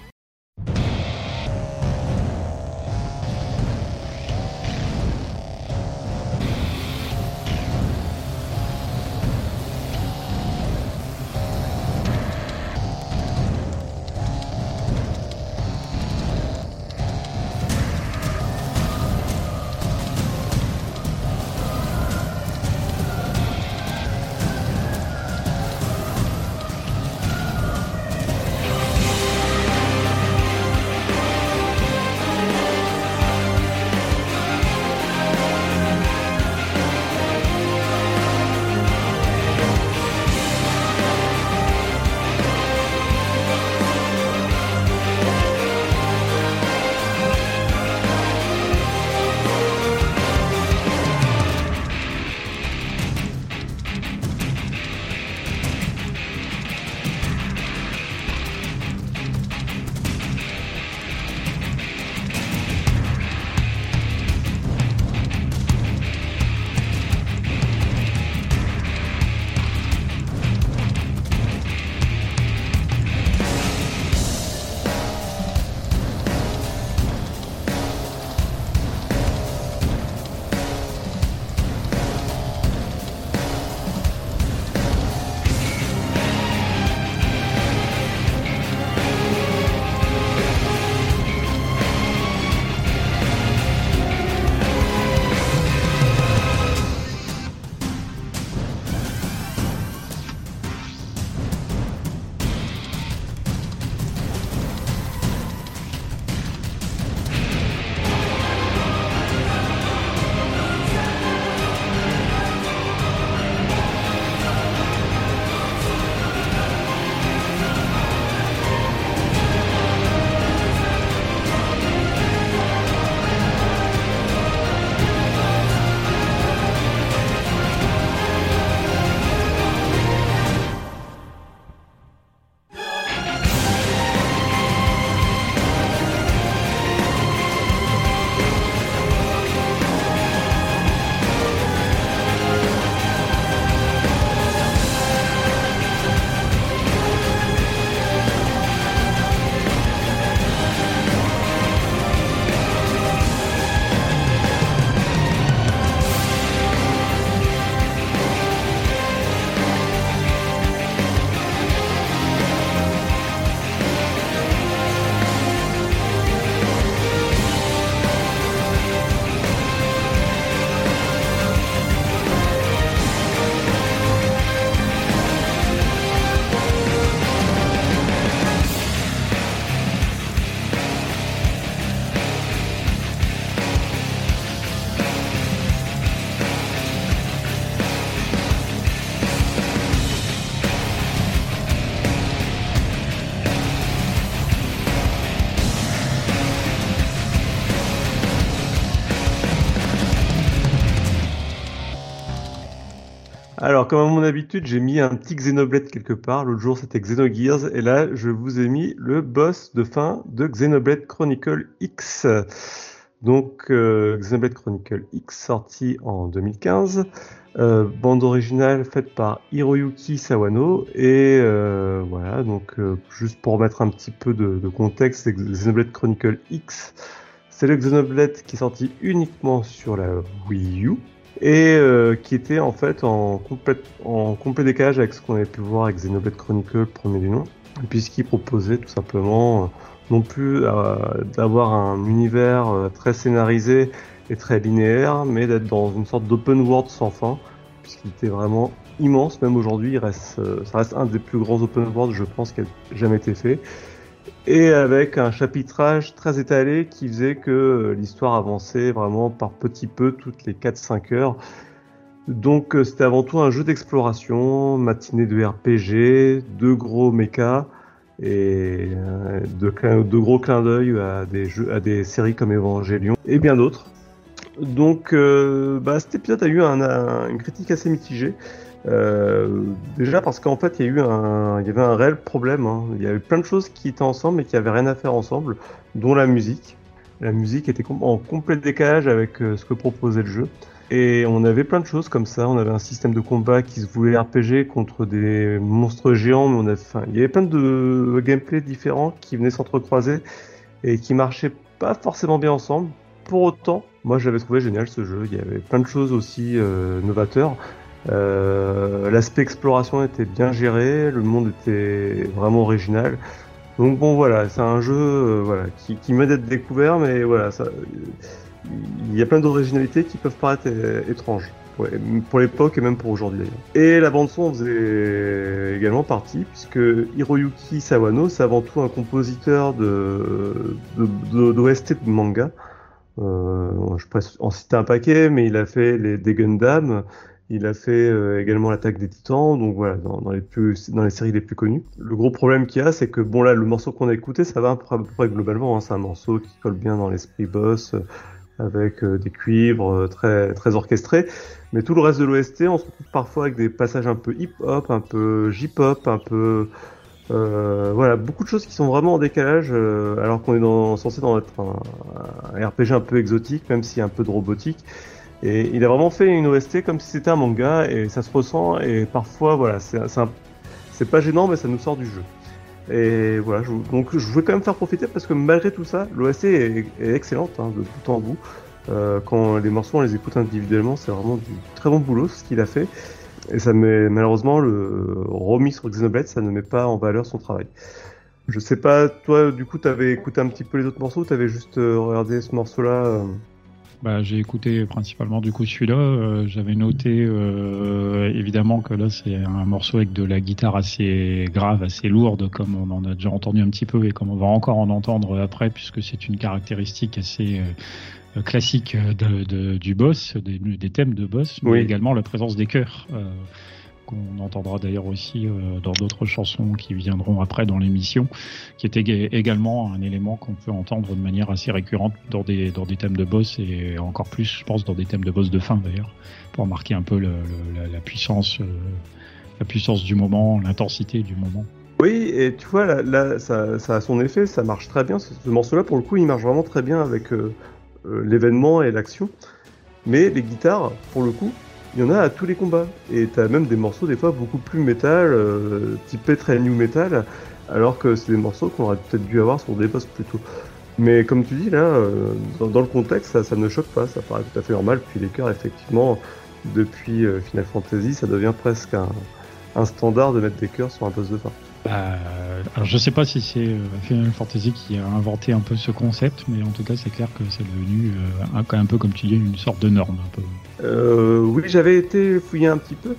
Comme à mon habitude, j'ai mis un petit Xenoblade quelque part. L'autre jour, c'était Xenogears. Et là, je vous ai mis le boss de fin de Xenoblade Chronicle X. Donc, euh, Xenoblade Chronicle X, sorti en 2015. Euh, bande originale faite par Hiroyuki Sawano. Et euh, voilà, donc, euh, juste pour mettre un petit peu de, de contexte, Xenoblade Chronicle X. C'est le Xenoblade qui est sorti uniquement sur la Wii U et euh, qui était en fait en, complète, en complet décalage avec ce qu'on avait pu voir avec Xenoblade Chronicle, premier du nom, puisqu'il proposait tout simplement euh, non plus euh, d'avoir un univers euh, très scénarisé et très linéaire, mais d'être dans une sorte d'open world sans fin, puisqu'il était vraiment immense, même aujourd'hui, il reste, euh, ça reste un des plus grands open world, je pense, qui a jamais été fait et avec un chapitrage très étalé qui faisait que euh, l'histoire avançait vraiment par petits peu toutes les 4-5 heures. Donc euh, c'était avant tout un jeu d'exploration, matinée de RPG, deux gros mechas et euh, de, gros clins d'œil à des jeux, à séries comme Evangelion et bien d'autres. Donc bah, cet épisode a eu un- un- une critique assez mitigée. Euh, déjà parce qu'en fait il y avait un réel problème. hein. Il y avait plein de choses qui étaient ensemble mais qui avaient rien à faire ensemble, dont la musique. La musique était en complet décalage avec euh, ce que proposait le jeu. Et on avait plein de choses comme ça. On avait un système de combat qui se voulait RPG contre des monstres géants, mais on avait, enfin, il y avait plein de gameplay différents qui venaient s'entrecroiser et qui marchaient pas forcément bien ensemble. Pour autant, moi j'avais trouvé génial ce jeu. Il y avait plein de choses aussi euh, novateurs. Euh, L'aspect exploration était bien géré, le monde était vraiment original. Donc bon voilà, c'est un jeu euh, voilà qui, qui m'a d'être découvert, mais voilà, il y a plein d'originalités qui peuvent paraître euh, étranges pour, l'époque et même pour aujourd'hui d'ailleurs. Et la bande son en faisait également partie puisque Hiroyuki Sawano c'est avant tout un compositeur de de- de- d'OST de, manga. Euh, je pourrais en citer un paquet, mais il a fait les des Gundam, il a fait euh, également l'attaque des Titans, donc voilà, dans, les plus, dans les séries les plus connues. Le gros problème qu'il y a, c'est que bon là, le morceau qu'on a écouté, ça va à peu près, globalement. Hein, c'est un morceau qui colle bien dans l'esprit boss, euh, avec euh, des cuivres très très orchestrés. Mais tout le reste de l'OST, on se retrouve parfois avec des passages un peu hip-hop, un peu J-pop, un peu voilà, beaucoup de choses qui sont vraiment en décalage, alors qu'on est censé dans être un, RPG un peu exotique, même a un peu de robotique. Et il a vraiment fait une OST comme si c'était un manga, et ça se ressent, et parfois, voilà, c'est pas gênant, mais ça nous sort du jeu. Et voilà, je, donc je voulais quand même faire profiter parce que malgré tout ça, l'OST est, excellente hein, de bout en bout. Euh, quand les morceaux on les écoute individuellement, c'est vraiment du très bon boulot ce qu'il a fait. Et ça met malheureusement le remis sur Xenoblade, ça ne met pas en valeur son travail. Je sais pas, toi du coup t'avais écouté un petit peu les autres morceaux t'avais juste euh, regardé ce morceau-là euh Bah, j'ai écouté principalement du coup celui-là. Euh, J'avais noté euh, évidemment que là c'est un morceau avec de la guitare assez grave, assez lourde, comme on en a déjà entendu un petit peu et comme on va encore en entendre après, puisque c'est une caractéristique assez euh, classique de, de- du boss, des, des thèmes de boss, mais Oui. également la présence des chœurs. Qu'on entendra d'ailleurs aussi euh, dans d'autres chansons qui viendront après dans l'émission, qui est ég- également un élément qu'on peut entendre de manière assez récurrente dans des, dans des thèmes de boss et encore plus, je pense, dans des thèmes de boss de fin d'ailleurs, pour marquer un peu la, puissance, euh, la puissance du moment, l'intensité du moment. Oui, et tu vois, là, ça, ça a son effet, ça marche très bien. Ce, ce morceau-là, pour le coup, il marche vraiment très bien avec euh, l'événement et l'action. Mais les guitares, pour le coup, il y en a à tous les combats. Et t'as même des morceaux, des fois, beaucoup plus métal, euh, typés très new metal, alors que c'est des morceaux qu'on aurait peut-être dû avoir sur des boss plutôt. Mais comme tu dis, là, euh, dans, le contexte, ça, ne choque pas, ça paraît tout à fait normal. Puis les chœurs, effectivement, depuis euh, Final Fantasy, ça devient presque un, standard de mettre des chœurs sur un boss de fin. Euh, alors je sais pas si c'est euh, Final Fantasy qui a inventé un peu ce concept, mais en tout cas c'est clair que c'est devenu un, un peu comme tu dis une sorte de norme. Un peu. Euh, oui, j'avais été fouillé un petit peu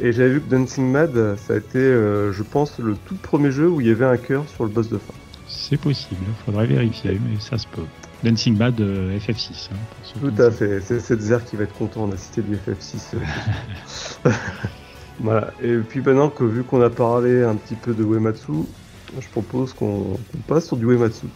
et j'avais vu que Dancing Mad, ça a été, euh, je pense, le tout premier jeu où il y avait un cœur sur le boss de fin. C'est possible, faudrait vérifier, mais ça se peut. Dancing Bad euh, FF6. hein, Tout à fait, c'est cette Zer qui va être content, on a cité du FF6. euh. voilà, et puis maintenant que vu qu'on a parlé un petit peu de Uematsu, je propose qu'on passe sur du Uematsu.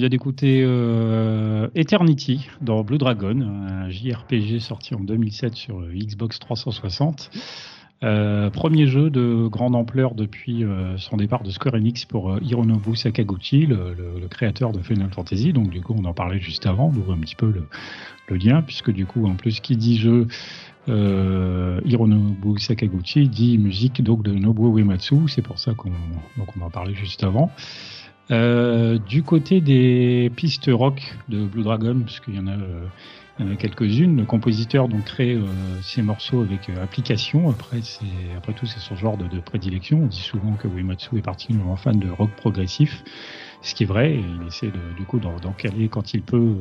Vient d'écouter euh, Eternity dans Blue Dragon, un JRPG sorti en 2007 sur Xbox 360. Euh, premier jeu de grande ampleur depuis euh, son départ de Square Enix pour euh, Hironobu Sakaguchi, le, créateur de Final Fantasy. Donc du coup, on en parlait juste avant, on ouvre un petit peu le, le, lien, puisque du coup, en plus, qui dit jeu euh, Hironobu Sakaguchi dit musique donc de Nobuo Uematsu. C'est pour ça qu'on on en parlait juste avant. Euh, du côté des pistes rock de Blue Dragon, puisqu'il y en a, euh, a quelques-unes, le compositeur donc crée euh, ses morceaux avec application. Après, c'est après tout, c'est son genre de, prédilection. On dit souvent que Uematsu est particulièrement fan de rock progressif, ce qui est vrai. Il essaie de, du coup d'en caler quand il peut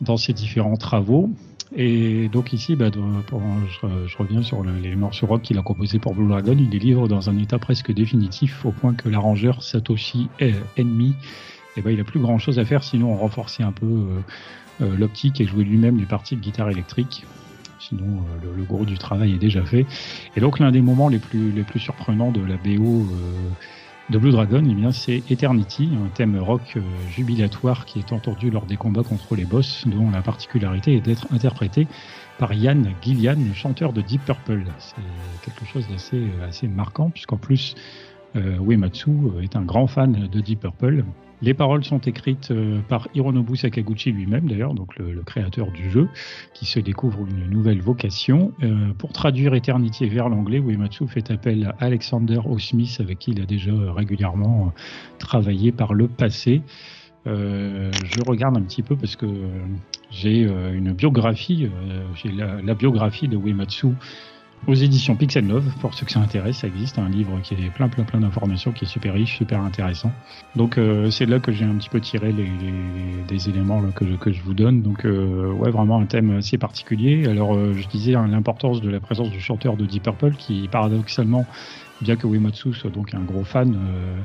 dans ses différents travaux. Et donc ici, bah, je, reviens sur le, les morceaux rock qu'il a composés pour Blue Dragon. Il les livre dans un état presque définitif, au point que l'arrangeur Satoshi Enmi, eh ben, il a plus grand chose à faire sinon renforcer un peu euh, euh, l'optique et jouer lui-même des parties de guitare électrique. Sinon, euh, le, gros du travail est déjà fait. Et donc l'un des moments les plus les plus surprenants de la BO de Blue Dragon, eh bien, c'est Eternity, un thème rock euh, jubilatoire qui est entendu lors des combats contre les boss, dont la particularité est d'être interprété par Yann Gillian, chanteur de Deep Purple. C'est quelque chose d'assez assez marquant, puisqu'en plus, euh, Uematsu est un grand fan de Deep Purple. Les paroles sont écrites euh, par Hironobu Sakaguchi lui-même, d'ailleurs, donc le, créateur du jeu, qui se découvre une nouvelle vocation. Euh, pour traduire Eternity vers l'anglais, Uematsu fait appel à Alexander O'Smith, avec qui il a déjà régulièrement travaillé par le passé. Euh, je regarde un petit peu parce que j'ai euh, une biographie, euh, j'ai la, la, biographie de Uematsu aux éditions Pixel Love, pour ceux que ça intéresse, ça existe, un livre qui est plein plein plein d'informations, qui est super riche, super intéressant. Donc euh, c'est là que j'ai un petit peu tiré les, les, des éléments là, que, je, que je vous donne. Donc euh, ouais, vraiment un thème assez particulier. Alors euh, je disais hein, l'importance de la présence du chanteur de Deep Purple, qui paradoxalement, bien que Uematsu soit donc un gros fan, euh,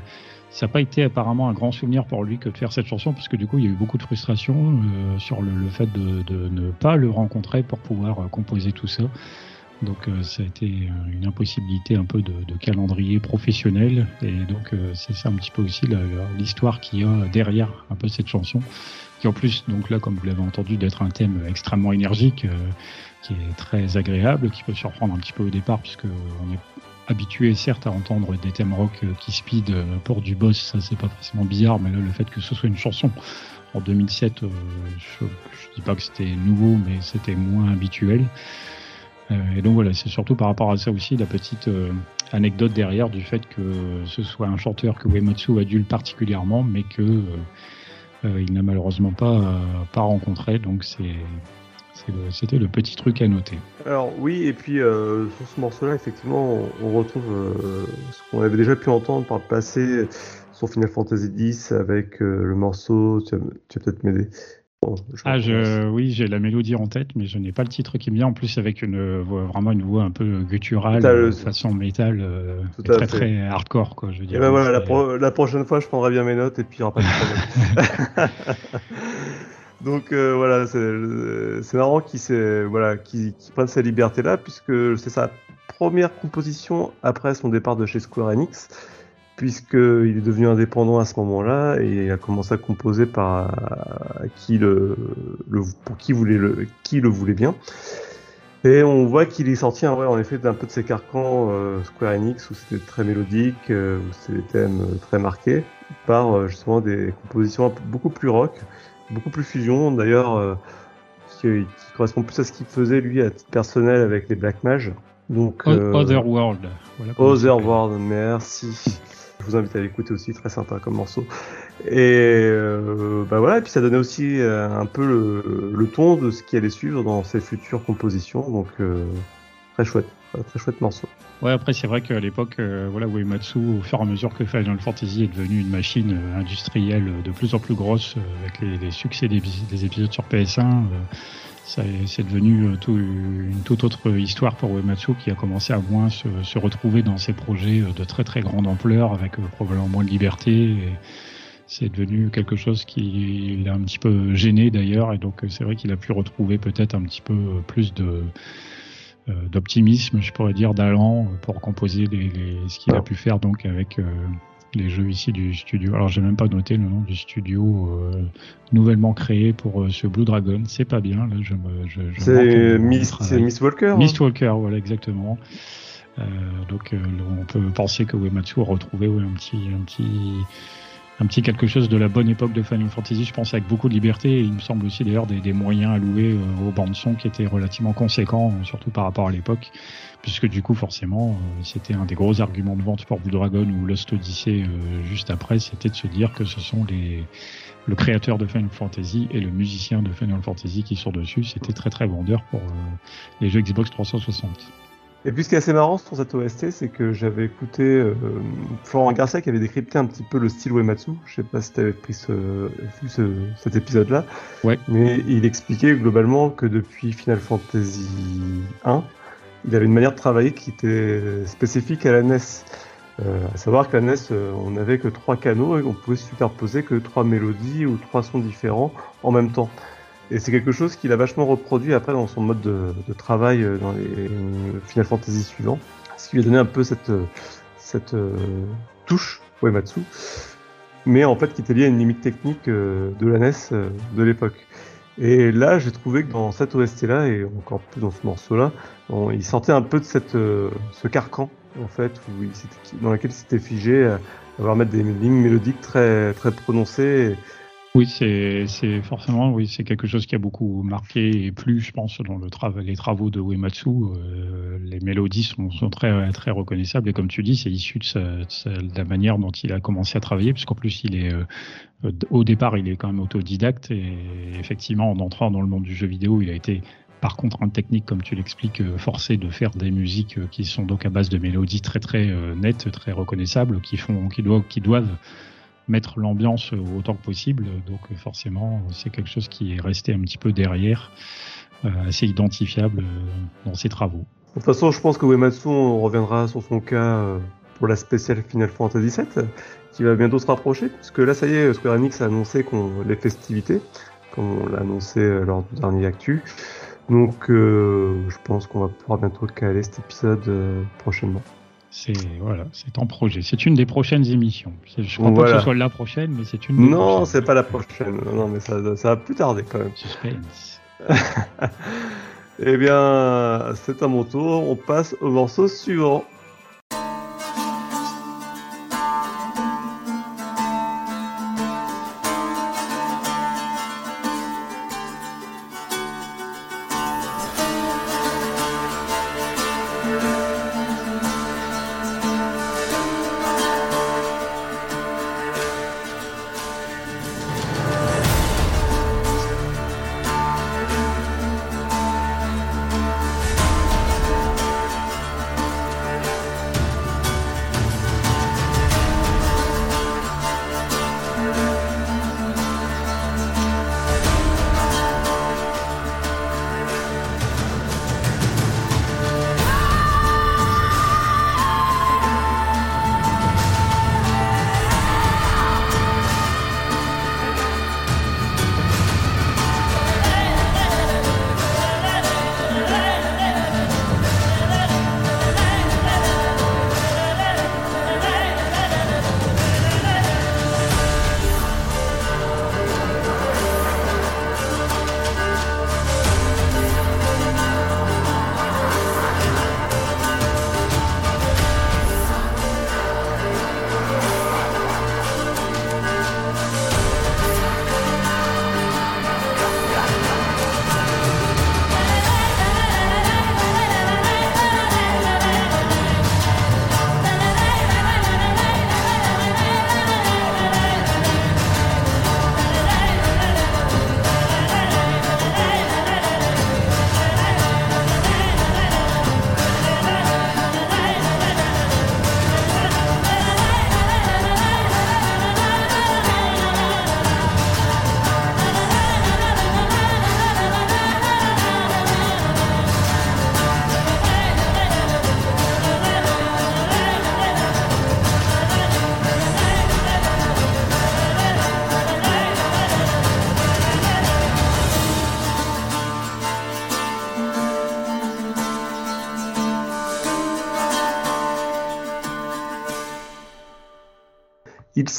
ça n'a pas été apparemment un grand souvenir pour lui que de faire cette chanson, parce que du coup il y a eu beaucoup de frustration euh, sur le, le fait de, de, ne pas le rencontrer pour pouvoir euh, composer tout ça. Donc euh, ça a été une impossibilité un peu de, de calendrier professionnel. Et donc euh, c'est ça un petit peu aussi l'histoire qu'il y a derrière un peu cette chanson. Qui en plus donc là comme vous l'avez entendu d'être un thème extrêmement énergique euh, qui est très agréable qui peut surprendre un petit peu au départ puisque on est habitué certes à entendre des thèmes rock qui speed pour du boss. Ça c'est pas forcément bizarre mais là le fait que ce soit une chanson en 2007 je, je dis pas que c'était nouveau mais c'était moins habituel. euh, et donc voilà, c'est surtout par rapport à ça aussi la petite euh, anecdote derrière du fait que ce soit un chanteur que Uematsu adule particulièrement, mais que euh, il n'a malheureusement pas pas rencontré. Donc c'est c'était le petit truc à noter. Alors oui, et puis euh, sur ce morceau-là, effectivement, on, retrouve euh, ce qu'on avait déjà pu entendre par le passé sur Final Fantasy X avec euh, le morceau, tu vas, vas peut-être m'aider, Je ah, je, oui, j'ai la mélodie en tête, mais je n'ai pas le titre qui me vient. En plus, avec une voix, vraiment une voix un peu gutturale, de façon métal, euh, très fait. très hardcore, quoi. Je veux dire. Et ben voilà, la, pro la, prochaine fois, je prendrai bien mes notes et puis il n'y aura pas de problème. Donc euh, voilà, c'est marrant qu'il voilà, qu qu prenne sa liberté là, puisque c'est sa première composition après son départ de chez Square Enix puisqu'il est devenu indépendant à ce moment-là et a commencé à composer par qui le, le, pour qui voulait le qui le voulait bien. Et on voit qu'il est sorti ouais, en effet d'un peu de ses carcans euh, Square Enix où c'était très mélodique, euh, où c'était des thèmes euh, très marqués, par euh, justement des compositions beaucoup plus rock, beaucoup plus fusion d'ailleurs, euh, qui, qui, correspond plus à ce qu'il faisait lui à titre personnel avec les Black Mage. Donc, Otherworld. Voilà Otherworld, merci. Je vous invite à l'écouter aussi, très sympa comme morceau. Et euh, bah voilà, et puis ça donnait aussi euh, un peu le, ton de ce qui allait suivre dans ses futures compositions, donc euh, très chouette, très chouette morceau. Ouais, après c'est vrai qu'à l'époque, euh, voilà, Uematsu, au fur et à mesure que Final Fantasy est devenu une machine euh, industrielle de plus en plus grosse, euh, avec les, succès des, épisodes sur PS1, c'est devenu tout, une toute autre histoire pour Uematsu qui a commencé à moins se, se, retrouver dans ses projets de très très grande ampleur avec probablement moins de liberté. C'est devenu quelque chose qui l'a un petit peu gêné d'ailleurs et donc c'est vrai qu'il a pu retrouver peut-être un petit peu plus de d'optimisme, je pourrais dire, d'allant pour composer les, les, ce qu'il a pu faire donc avec euh, les jeux ici du studio. Alors j'ai même pas noté le nom du studio euh, nouvellement créé pour euh, ce Blue Dragon. C'est pas bien. Là, je me, je, je manque C'est Miss, Miss Walker. hein Mist Walker, voilà exactement. Euh, donc on peut penser que Uematsu a retrouvé ouais, un petit, un petit, un petit quelque chose de la bonne époque de Final Fantasy. Je pense avec beaucoup de liberté. Et il me semble aussi d'ailleurs des, des moyens alloués aux bandes son qui étaient relativement conséquents, surtout par rapport à l'époque, puisque du coup forcément euh, c'était un des gros arguments de vente pour Blue Dragon ou Lost Odyssey euh, juste après, c'était de se dire que ce sont les le créateur de Final Fantasy et le musicien de Final Fantasy qui sont dessus. C'était très très vendeur pour euh, les jeux Xbox 360. Et puis ce qui est assez marrant sur cette OST, c'est que j'avais écouté euh, Florent Garcia qui avait décrypté un petit peu le style Uematsu. Je sais pas si tu avais pris ce, vu ce, cet épisode-là. Ouais. Mais il expliquait globalement que depuis Final Fantasy 1, il avait une manière de travailler qui était spécifique à la NES. Euh, à savoir que la NES, euh, on n'avait que trois canaux et on pouvait superposer que trois mélodies ou trois sons différents en même temps. Et c'est quelque chose qu'il a vachement reproduit après dans son mode de, travail euh, dans les euh, Final Fantasy suivants. Ce qui lui a donné un peu cette, cette euh, touche Uematsu, mais en fait qui était liée à une limite technique de la NES de l'époque. Et là, j'ai trouvé que dans cette OST-là, et encore plus dans ce morceau-là, il sortait un peu de cette, euh, ce carcan, en fait, dans lequel il s'était figé à avoir mettre des lignes mélodiques très, très prononcées. Oui, c'est forcément oui, c'est quelque chose qui a beaucoup marqué et plu, je pense, dans le les travaux de Uematsu. Euh, les mélodies sont, très très reconnaissables et comme tu dis, c'est issu de, sa- la manière dont il a commencé à travailler, puisqu'en plus il est euh, au départ il est quand même autodidacte et effectivement en entrant dans le monde du jeu vidéo, il a été par contrainte technique, comme tu l'expliques, euh, forcé de faire des musiques qui sont donc à base de mélodies très très nettes, très reconnaissables, qui font, qui qui doivent mettre l'ambiance autant que possible. Donc forcément, c'est quelque chose qui est resté un petit peu derrière, euh, assez identifiable euh, dans ses travaux. De toute façon, je pense que Uematsu, reviendra sur son cas euh, pour la spéciale Final Fantasy VII, qui va bientôt se rapprocher, puisque là, ça y est, Square Enix a annoncé les festivités, comme on l'a annoncé lors du dernier actu. Donc, je pense qu'on va pouvoir bientôt caler cet épisode prochainement. C'est voilà, c'est en projet. C'est une des prochaines émissions. Je crois pas que ce soit la prochaine, mais c'est une. des Non, c'est pas la prochaine. Non, mais ça, ça va plus tarder quand même. Suspense. Eh bien, c'est à mon tour. On passe au morceau suivant.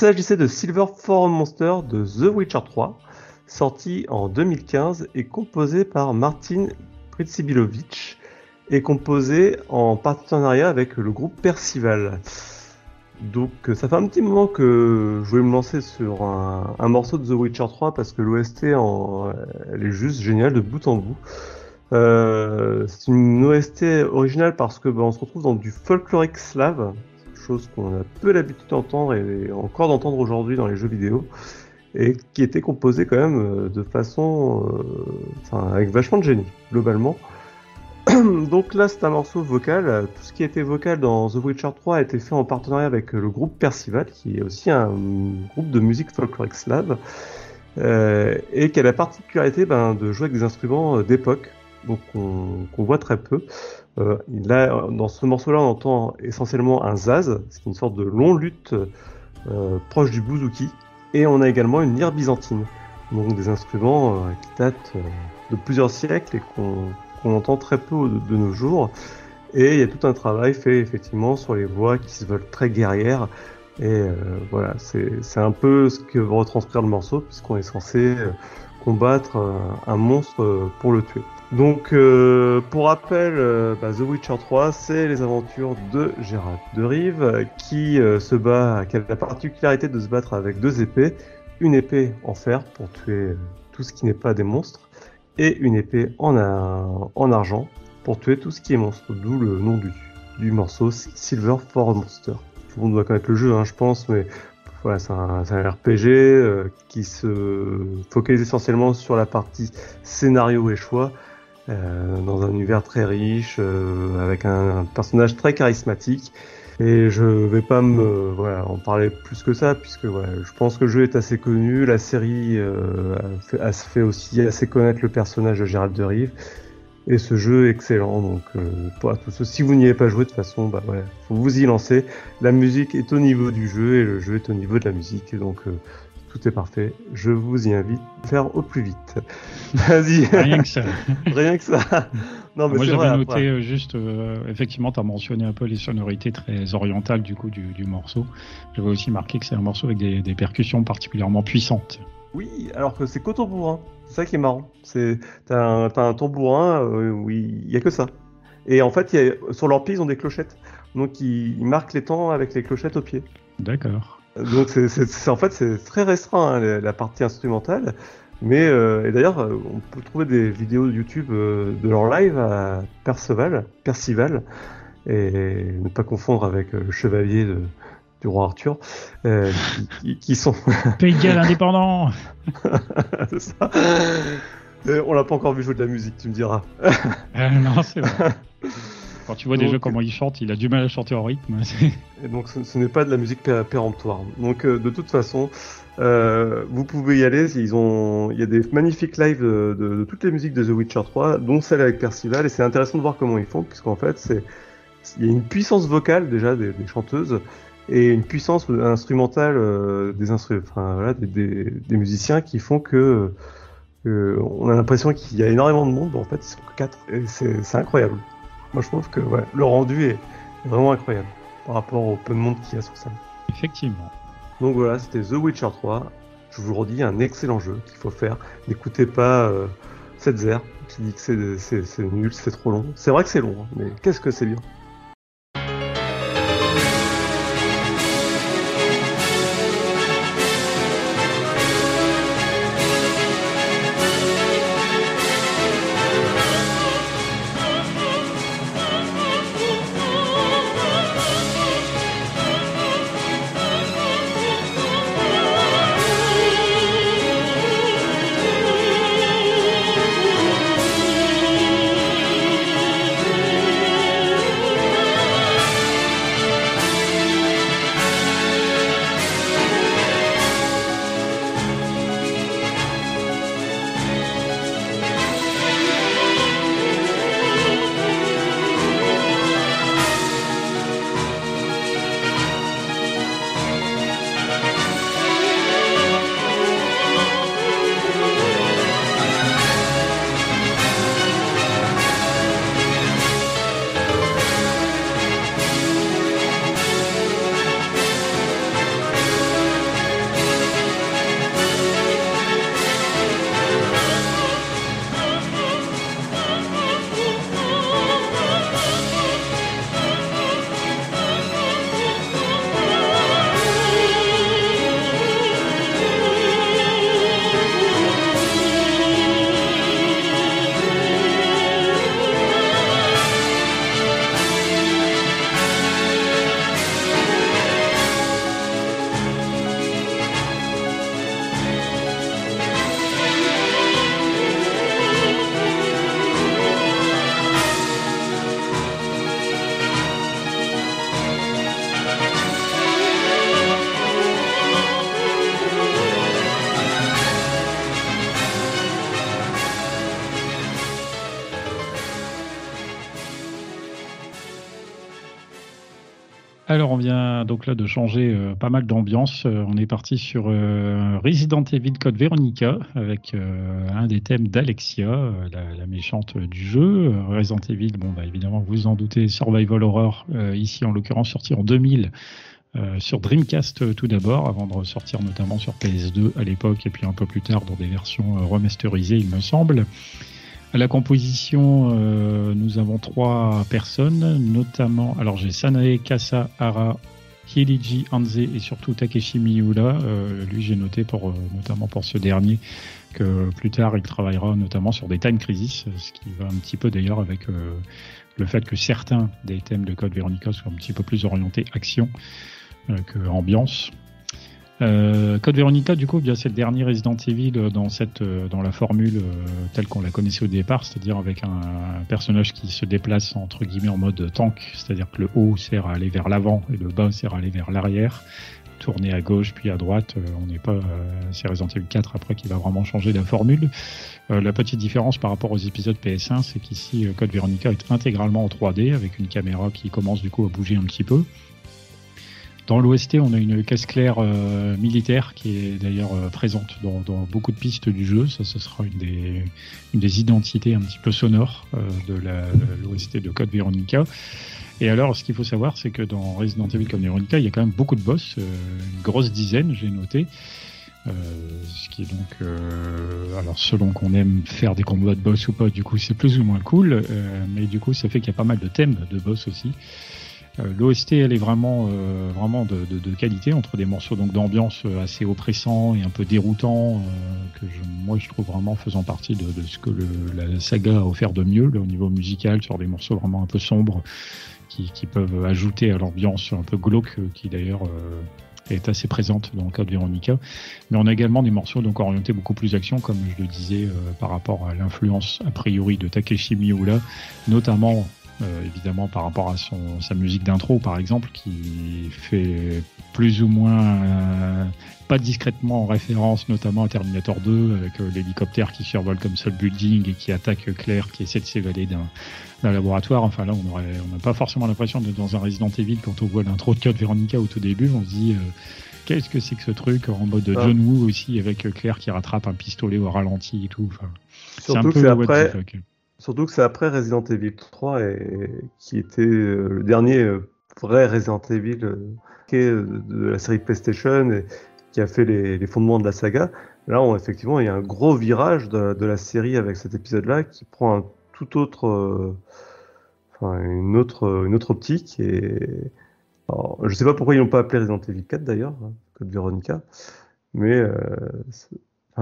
S'agissait de Silver Forum Monster de The Witcher 3, sorti en 2015 et composé par Martin Pritsibilovic et composé en partenariat avec le groupe Percival. Donc euh, ça fait un petit moment que je voulais me lancer sur un, morceau de The Witcher 3 parce que l'OST elle est juste géniale de bout en bout. Euh, c'est une OST originale parce que bah, on se retrouve dans du folklorique slave, chose qu'on a peu l'habitude d'entendre et encore d'entendre aujourd'hui dans les jeux vidéo, et qui était composée quand même euh, de façon, euh, enfin avec vachement de génie globalement. Donc là, c'est un morceau vocal. Tout ce qui était vocal dans The Witcher 3 a été fait en partenariat avec le groupe Percival, qui est aussi un groupe de musique folklorique slave, euh, et qui a la particularité ben, de jouer avec des instruments euh, d'époque, donc qu'on voit très peu. Euh, là, dans ce morceau-là, on entend essentiellement un zaz, c'est une sorte de long lutte euh, proche du bouzouki, et on a également une lyre byzantine, donc des instruments euh, qui datent euh, de plusieurs siècles et qu'on entend très peu de, nos jours. Et il y a tout un travail fait effectivement sur les voix qui se veulent très guerrières. Et voilà, c'est un peu ce que va retranscrire le morceau, puisqu'on est censé combattre euh, un monstre euh, pour le tuer. Donc, euh, pour rappel, bah, The Witcher 3, c'est les aventures de Gérald de Rive, qui se bat, qui a la particularité de se battre avec deux épées, une épée en fer pour tuer tout ce qui n'est pas des monstres, et une épée en argent pour tuer tout ce qui est monstre, d'où le nom du, du morceau Silver for Monster. Tout le monde doit connaître le jeu, hein, je pense, mais voilà, c'est un, un RPG euh, qui se focalise essentiellement sur la partie scénario et choix, euh, dans un univers très riche, euh, avec un, un personnage très charismatique. Et je vais pas me voilà en parler plus que ça puisque voilà, je pense que le jeu est assez connu, la série euh, a, fait, a fait aussi assez connaître le personnage de Gérald de Rive et ce jeu est excellent donc euh, pour tous ceux si vous n'y avez pas joué de toute façon bah ouais, faut vous y lancer. La musique est au niveau du jeu et le jeu est au niveau de la musique et donc euh, tout est parfait. Je vous y invite à faire au plus vite. Vas-y. Rien que ça. Rien que ça. Non, mais Moi j'avais noté après. euh, juste, euh, effectivement, tu as mentionné un peu les sonorités très orientales du coup du, du morceau. J'avais aussi marqué que c'est un morceau avec des, des percussions particulièrement puissantes. Oui, alors que c'est tambourin. C'est ça qui est marrant. C'est t'as un, tambourin euh, où il y a que ça. Et en fait, il y a- sur leur pied, ils ont des clochettes. Donc ils, ils marquent les temps avec les clochettes au pied. D'accord. Donc c'est, en fait c'est très restreint hein, la, partie instrumentale. Mais euh, et d'ailleurs euh, on peut trouver des vidéos YouTube euh, de leur live à Perceval, Percival, et ne pas confondre avec le chevalier de- du roi Arthur, euh, qui, sont Pays de Galles indépendant c'est ça. Euh, on l'a pas encore vu jouer de la musique, tu me diras. Euh, Non, c'est vrai. Quand tu vois Donc- déjà comment il chante, il a du mal à chanter en rythme. Et donc ce, ce n'est pas de la musique pé- péremptoire. Donc euh, de toute façon, euh, vous pouvez y aller. Ils ont, il y a des magnifiques lives de, de- de toutes les musiques de The Witcher 3, dont celle avec Percival. Et c'est intéressant de voir comment ils font, puisqu'en fait, c'est, il y a une puissance vocale déjà des, des chanteuses et une puissance instrumentale euh, des instru- enfin, voilà, des, des- des musiciens qui font que euh, on a l'impression qu'il y a énormément de monde, mais en fait ils sont que quatre. Et c'est, incroyable. Moi je trouve que ouais, le rendu est vraiment incroyable par rapport au peu de monde qu'il y a sur scène. Effectivement. Donc voilà, c'était The Witcher 3. Je vous le redis, un excellent jeu qu'il faut faire. N'écoutez pas euh, Setzer qui dit que c'est nul, c'est trop long. C'est vrai que c'est long, hein, mais qu'est-ce que c'est bien. De changer euh, pas mal d'ambiance. Euh, on est parti sur euh, Resident Evil Code Veronica avec un des thèmes d'Alexia, la, méchante du jeu. Resident Evil, bon bah évidemment vous en doutez, Survival Horror, ici en l'occurrence sorti en 2000. sur Dreamcast tout d'abord, avant de ressortir notamment sur PS2 à l'époque et puis un peu plus tard dans des versions remasterisées il me semble. À la composition, nous avons trois personnes, notamment, alors j'ai Sanae Kasahara, Hiliji Anze et surtout Takeshi Miura. Euh, lui, j'ai noté pour, euh, notamment pour ce dernier que plus tard, il travaillera notamment sur des time crisis, ce qui va un petit peu d'ailleurs avec le fait que certains des thèmes de Code Veronica soient un petit peu plus orientés action que ambiance. Euh, Code Veronica, du coup, bien c'est le dernier Resident Evil dans cette, euh, dans la formule euh, telle qu'on la connaissait au départ, c'est-à-dire avec un, personnage qui se déplace entre guillemets en mode tank, c'est-à-dire que le haut sert à aller vers l'avant et le bas sert à aller vers l'arrière, tourner à gauche puis à droite. on n'est pas, c'est Resident Evil 4 après qui va vraiment changer la formule. la petite différence par rapport aux épisodes PS1, c'est qu'ici Code Veronica est intégralement en 3D avec une caméra qui commence du coup à bouger un petit peu. Dans l'OST, on a une caisse claire euh, militaire qui est d'ailleurs euh, présente dans, beaucoup de pistes du jeu. Ça, ce sera une des, identités un petit peu sonores euh, de l'OST de Code Veronica. Et alors, ce qu'il faut savoir, c'est que dans Resident Evil Code Veronica, il y a quand même beaucoup de boss, une grosse dizaine, j'ai noté. ce qui est donc, alors selon qu'on aime faire des combats de boss ou pas, du coup c'est plus ou moins cool, mais du coup ça fait qu'il y a pas mal de thèmes de boss aussi. Euh, L'OST, elle est vraiment, euh, vraiment de, qualité entre des morceaux donc d'ambiance euh, assez oppressants et un peu déroutants que moi je trouve vraiment faisant partie de, ce que la saga a offert de mieux au niveau musical sur des morceaux vraiment un peu sombres qui, peuvent ajouter à l'ambiance un peu glauque qui d'ailleurs est assez présente dans le cas de Veronica. Mais on a également des morceaux donc orientés beaucoup plus action, comme je le disais, par rapport à l'influence a priori de Takeshi Miura, notamment euh, évidemment par rapport à son, sa musique d'intro par exemple, qui fait plus ou moins euh, pas discrètement en référence notamment à Terminator 2 avec euh, l'hélicoptère qui survole comme seul building et qui attaque Claire qui essaie de s'évader d'un laboratoire. Enfin là, on aurait, on n'a pas forcément l'impression d'être dans un Resident Evil quand on voit l'intro de Code Veronica au tout début. On se dit qu'est-ce que c'est que ce truc en mode ah. John Woo aussi avec Claire qui rattrape un pistolet au ralenti et tout. Enfin, c'est un peu après. Surtout que c'est après Resident Evil 3 et, qui était euh, le dernier euh, vrai Resident Evil euh, de la série PlayStation et qui a fait les, fondements de la saga. Là, effectivement, il y a un gros virage de, la série avec cet épisode-là qui prend un tout autre, enfin, une autre, une autre optique. Et alors, je sais pas pourquoi ils n'ont pas appelé Resident Evil 4 d'ailleurs, hein, Code Veronica, mais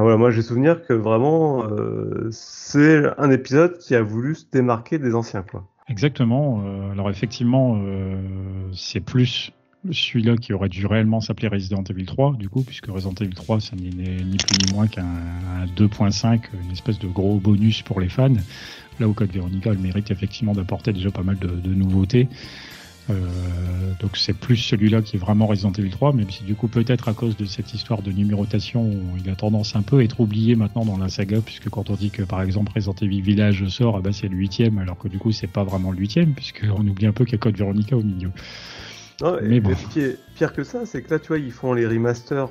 voilà, moi j'ai souvenir que vraiment euh, c'est un épisode qui a voulu se démarquer des anciens quoi. Exactement. Euh, alors effectivement, euh, c'est plus celui-là qui aurait dû réellement s'appeler Resident Evil 3 du coup, puisque Resident Evil 3 ça n'est ni plus ni moins qu'un 2.5, une espèce de gros bonus pour les fans. Là où Code Veronica le mérite effectivement d'apporter déjà pas mal de nouveautés. Euh, donc c'est plus celui-là qui est vraiment Resident Evil 3, même si du coup peut-être à cause de cette histoire de numérotation, il a tendance un peu à être oublié maintenant dans la saga, puisque quand on dit que par exemple Resident Evil Village sort, ah bah, c'est le huitième, alors que du coup c'est pas vraiment le huitième, puisqu'on oublie un peu qu'il y a Code Veronica au milieu. mais bon. ce qui est pire que ça, c'est que là tu vois ils font les remasters,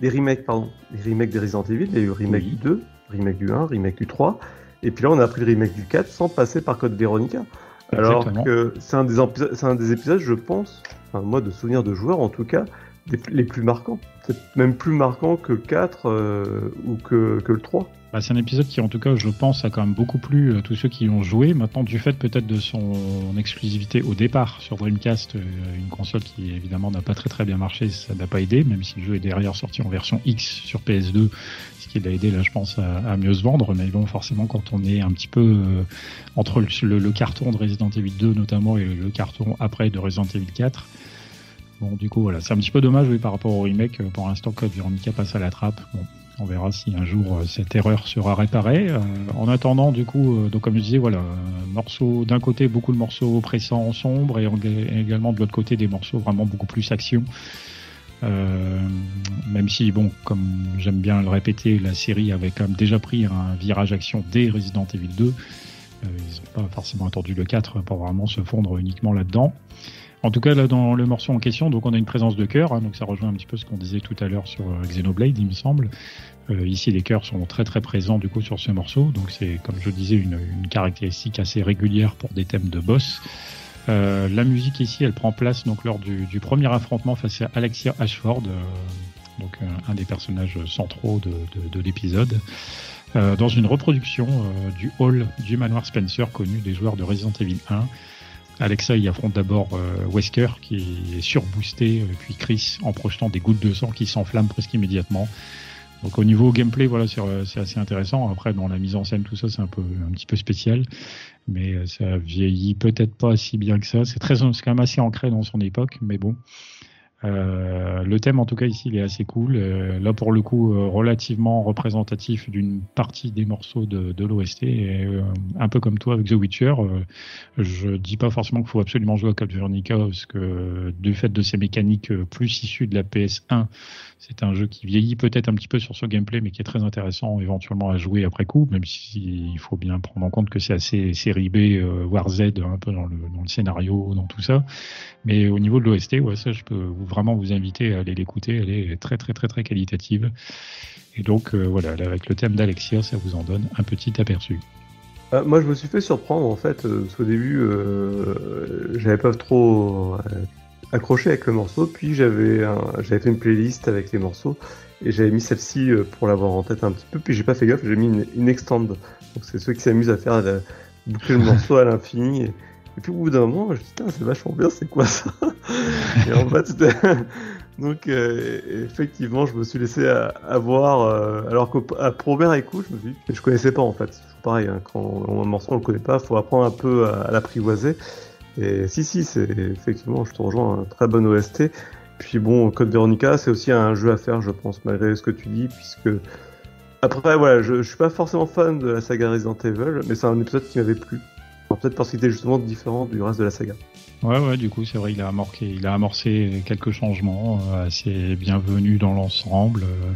les remakes pardon, les remakes des Resident Evil, il y a eu remake du 2, remake du 1, remake du 3, et puis là on a pris le remake du 4 sans passer par Code Veronica. Alors que c'est un, des un des épisodes, je pense, enfin, moi de souvenir de joueurs en tout cas, les plus marquants. C'est même plus marquant que le 4 euh, ou que, que, le 3. Bah, c'est un épisode qui, en tout cas, je pense, a quand même beaucoup plu à tous ceux qui y ont joué. Maintenant, du fait peut-être de son exclusivité au départ sur Dreamcast, euh, une console qui évidemment n'a pas très très bien marché, ça n'a pas aidé, même si le jeu est derrière sorti en version X sur PS2 qui l'a aidé là je pense à, mieux se vendre. Mais bon forcément quand on est un petit peu euh, entre le, carton de Resident Evil 2 notamment et le carton après de Resident Evil 4 bon du coup voilà c'est un petit peu dommage oui, par rapport au remake euh, pour l'instant Code Veronica passe à la trappe. Bon, on verra si un jour euh, cette erreur sera réparée. En attendant du coup donc comme je disais voilà morceau d'un côté beaucoup de morceaux oppressants sombres et également de l'autre côté des morceaux vraiment beaucoup plus action euh, même si, bon, comme j'aime bien le répéter, la série avait quand même déjà pris un virage action dès Resident Evil 2. Euh, ils n'ont pas forcément attendu le 4 pour vraiment se fondre uniquement là-dedans. En tout cas, là, dans le morceau en question, donc on a une présence de chœur, hein, donc ça rejoint un petit peu ce qu'on disait tout à l'heure sur euh, Xenoblade, il me semble. Euh, ici, les chœurs sont très très présents du coup sur ce morceau, donc c'est comme je disais une, une caractéristique assez régulière pour des thèmes de boss. Euh, la musique ici, elle prend place donc lors du, premier affrontement face à Alexia Ashford, euh, donc euh, un des personnages centraux de, de, de l'épisode, dans une reproduction du hall du manoir Spencer connu des joueurs de Resident Evil 1. Alexa y affronte d'abord Wesker qui est surboosté, puis Chris en projetant des gouttes de sang qui s'enflamment presque immédiatement. Donc au niveau gameplay, voilà, c'est assez intéressant. Après, dans la mise en scène, tout ça, c'est un peu un petit peu spécial, mais euh, ça vieillit peut-être pas si bien que ça. C'est très, c'est quand même assez ancré dans son époque, mais bon. Euh, le thème, en tout cas, ici, il est assez cool. Euh, là, pour le coup, euh, relativement représentatif d'une partie des morceaux de, de l'OST. Et euh, un peu comme toi avec The Witcher, euh, je dis pas forcément qu'il faut absolument jouer à Code Veronica, parce que du fait de ses mécaniques plus issues de la PS1, c'est un jeu qui vieillit peut-être un petit peu sur son gameplay, mais qui est très intéressant éventuellement à jouer après coup, même s'il faut bien prendre en compte que c'est assez série B, euh, voire Z, un peu dans le, dans le scénario, dans tout ça. Mais au niveau de l'OST, ça, je peux vraiment vous inviter à aller l'écouter. Elle est très, très, très, très qualitative. Et donc, euh, voilà, là, avec le thème d'Alexia, ça vous en donne un petit aperçu. Euh, moi, je me suis fait surprendre en fait, parce qu'au début, j'avais pas trop accroché avec le morceau, puis j'avais un- j'avais fait une playlist avec les morceaux et j'avais mis celle-ci euh, pour l'avoir en tête un petit peu, puis j'ai pas fait gaffe, j'ai mis une, une extend. Donc c'est ceux qui s'amusent à faire boucler le morceau à l'infini. Et, puis au bout d'un moment, je me Putain, c'est vachement bien, c'est quoi ça? Et en fait, c'était. Donc euh, effectivement, je me suis laissé avoir, euh, alors qu'à première écoute, je me suis dit, je connaissais pas en fait. C'est pareil, hein, quand un morceau on le connaît pas, faut apprendre un peu à, à l'apprivoiser. Et si si, c'est effectivement, je te rejoins, un très bon OST. Puis bon, Code Veronica, c'est aussi un jeu à faire, je pense, malgré ce que tu dis, puisque après voilà, je, je suis pas forcément fan de la saga Resident Evil, mais c'est un épisode qui m'avait plu. Peut-être parce qu'il était justement différent du reste de la saga. Ouais, ouais, du coup, c'est vrai, il a amorcé, il a amorcé quelques changements euh, assez bienvenus dans l'ensemble. Euh,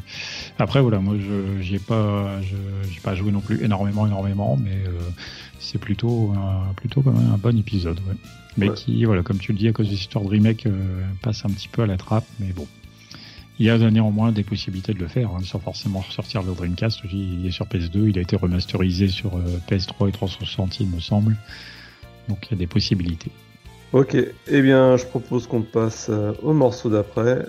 Après, voilà, moi, je j'y ai pas, je- pas joué non plus énormément, énormément, mais euh, c'est plutôt, un, plutôt quand même un bon épisode, ouais. Mais Ouais. qui, voilà, comme tu le dis, à cause des histoires de remake, euh, passe un petit peu à la trappe, mais bon. Il y a néanmoins des possibilités de le faire, hein, sans forcément ressortir le Dreamcast. Il est sur PS2, il a été remasterisé sur euh, PS3 et 360, il me semble. Donc il y a des possibilités. Ok, eh bien, je propose qu'on passe euh, au morceau d'après.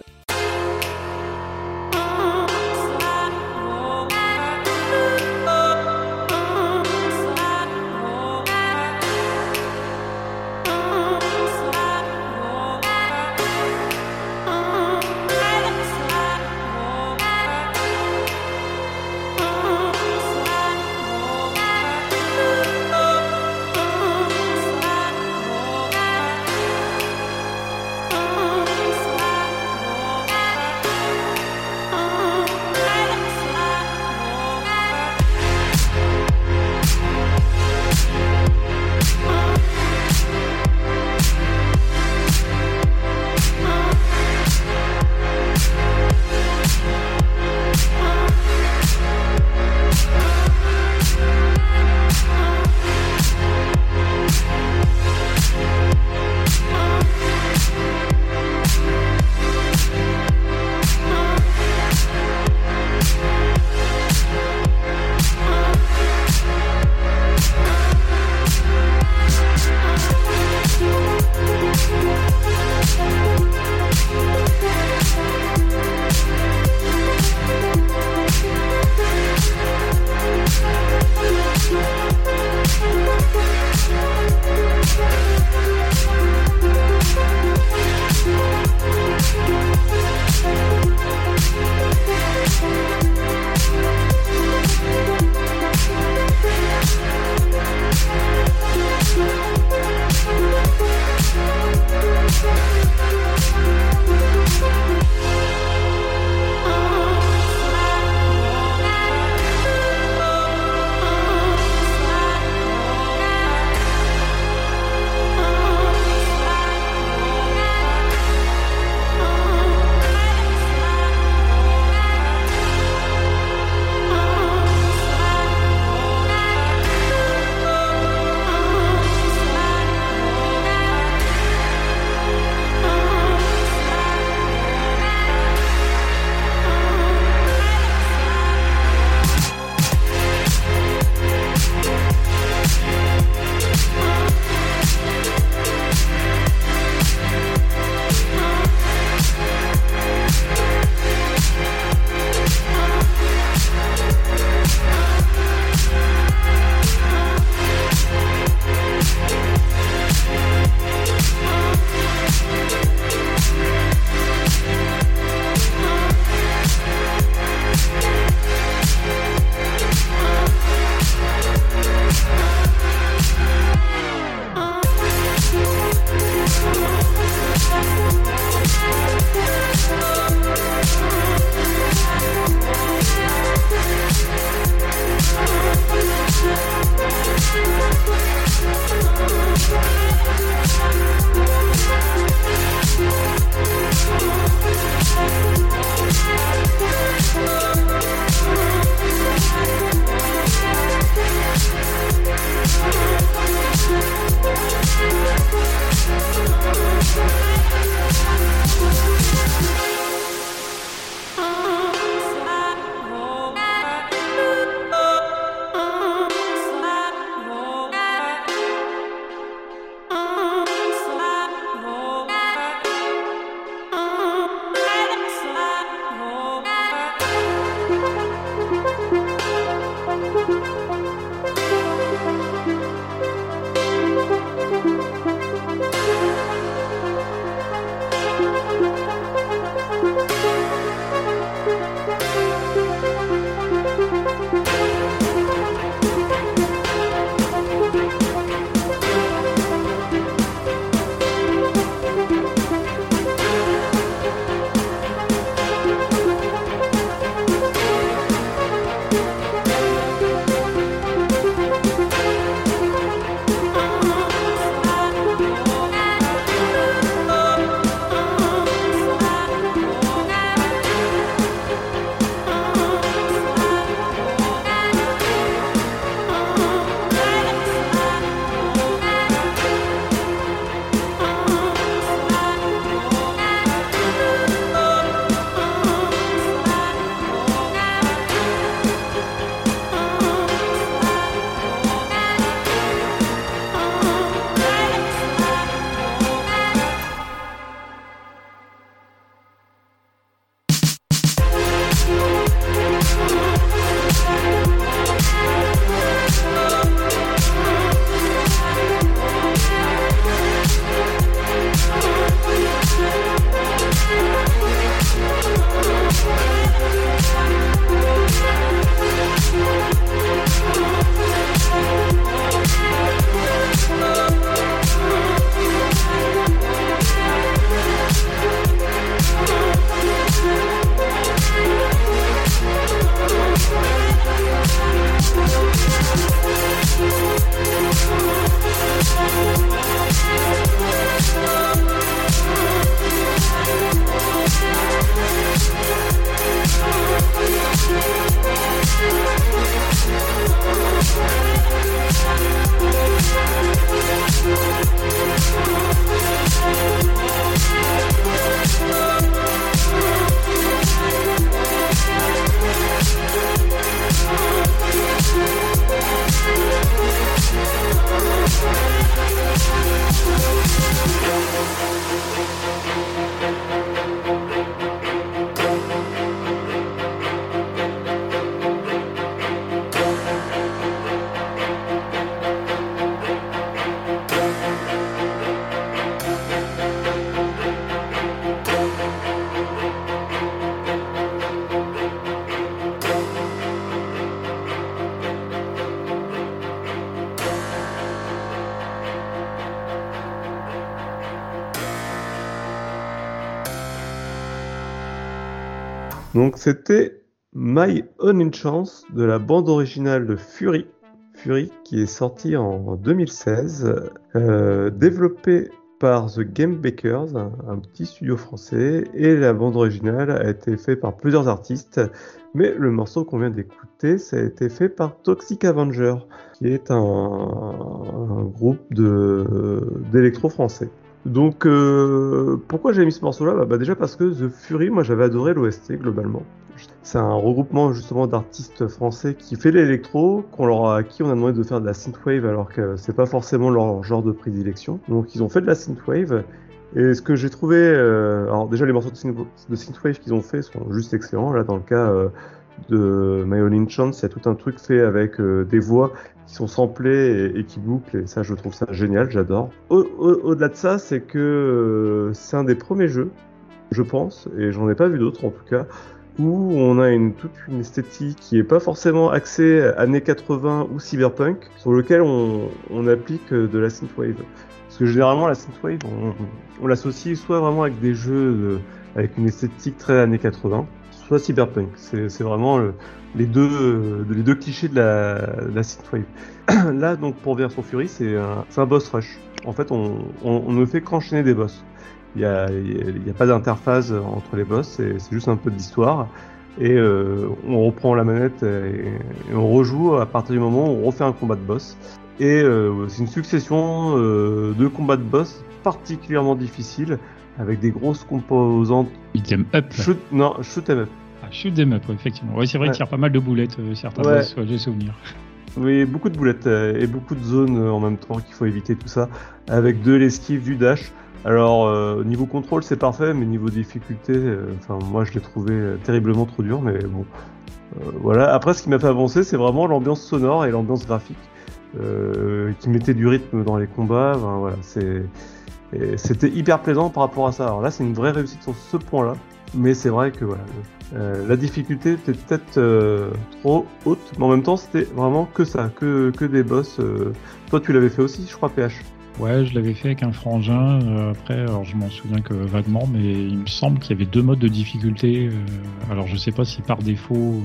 Donc c'était My Own Chance de la bande originale de Fury. Fury qui est sorti en 2016, euh, développé par The Game Bakers, un, petit studio français, et la bande originale a été faite par plusieurs artistes, mais le morceau qu'on vient d'écouter, ça a été fait par Toxic Avenger, qui est un, groupe d'électro français. Donc euh, pourquoi j'ai mis ce morceau-là bah, bah, déjà parce que The Fury, moi j'avais adoré l'OST globalement. C'est un regroupement justement d'artistes français qui fait l'électro, qu'on à qui on a demandé de faire de la synthwave alors que c'est pas forcément leur genre de prédilection. Donc ils ont fait de la synthwave. Et ce que j'ai trouvé, euh, alors déjà les morceaux de synthwave qu'ils ont fait sont juste excellents. Là dans le cas euh, de My Only Chance, il y a tout un truc fait avec euh, des voix qui sont samplées et, qui bouclent. Et ça, je trouve ça génial, j'adore. Au- au- Au-delà de ça, c'est que euh, c'est un des premiers jeux, je pense, et j'en ai pas vu d'autres en tout cas, où on a une, toute une esthétique qui est pas forcément axée années 80 ou cyberpunk, sur lequel on, applique euh, de la synthwave. Parce que généralement, la synthwave, on, on l'associe soit vraiment avec des jeux avec une esthétique très années 80, soit cyberpunk. C'est vraiment le- les, deux, euh, les deux clichés de la, de la. Là, donc, pour Vers sur Fury, c'est un, boss rush. En fait, on, ne fait qu'enchaîner des boss. Il n'y a, a pas d'interface entre les boss, c'est juste un peu d'histoire. Et euh, on reprend la manette et, on rejoue à partir du moment où on refait un combat de boss. Et euh, c'est une succession de combats de boss particulièrement difficiles, avec des grosses composantes Beat'em up. shoot, non, shoot 'em up. Ah, shoot them up, ouais, effectivement. Ouais, c'est vrai Ouais. qu'il tire pas mal de boulettes, euh, certains Ouais. j'ai souvenir. Oui, beaucoup de boulettes euh, et beaucoup de zones euh, en même temps qu'il faut éviter tout ça, avec de l'esquive, du dash. Alors euh, niveau contrôle c'est parfait, mais niveau difficulté, enfin moi je l'ai trouvé terriblement trop dur, mais bon. Voilà. Après ce qui m'a fait avancer, c'est vraiment l'ambiance sonore et l'ambiance graphique qui mettait du rythme dans les combats. Enfin, voilà, c'est et c'était hyper plaisant par rapport à ça. Alors là, c'est une vraie réussite sur ce point-là, mais c'est vrai que voilà, euh, la difficulté était peut-être euh, trop haute, mais en même temps, c'était vraiment que ça, que, que des boss. euh. Toi, tu l'avais fait aussi, je crois, PH. Ouais, je l'avais fait avec un frangin. après, alors je m'en souviens que vaguement, mais il me semble qu'il y avait deux modes de difficulté. alors je sais pas si par défaut,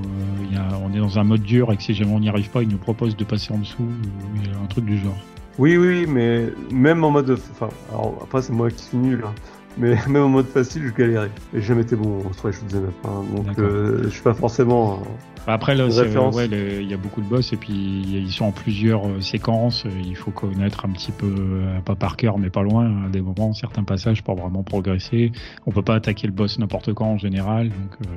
on est dans un mode dur et que si jamais on n'y arrive pas, il nous propose de passer en dessous, ou un truc du genre. Oui, oui, mais même en mode, enfin, alors après c'est moi qui suis nul, hein, mais même en mode facile, je galérais. Et j'ai jamais été bon sur les shoot'em up, hein, donc euh, je suis pas forcément. euh, Bah, Après, là, ouais, il y a beaucoup de boss et puis ils sont en plusieurs euh, séquences. Il faut connaître un petit peu, euh, pas par cœur, mais pas loin, à des moments, certains passages pour vraiment progresser. On peut pas attaquer le boss n'importe quand en général, donc euh,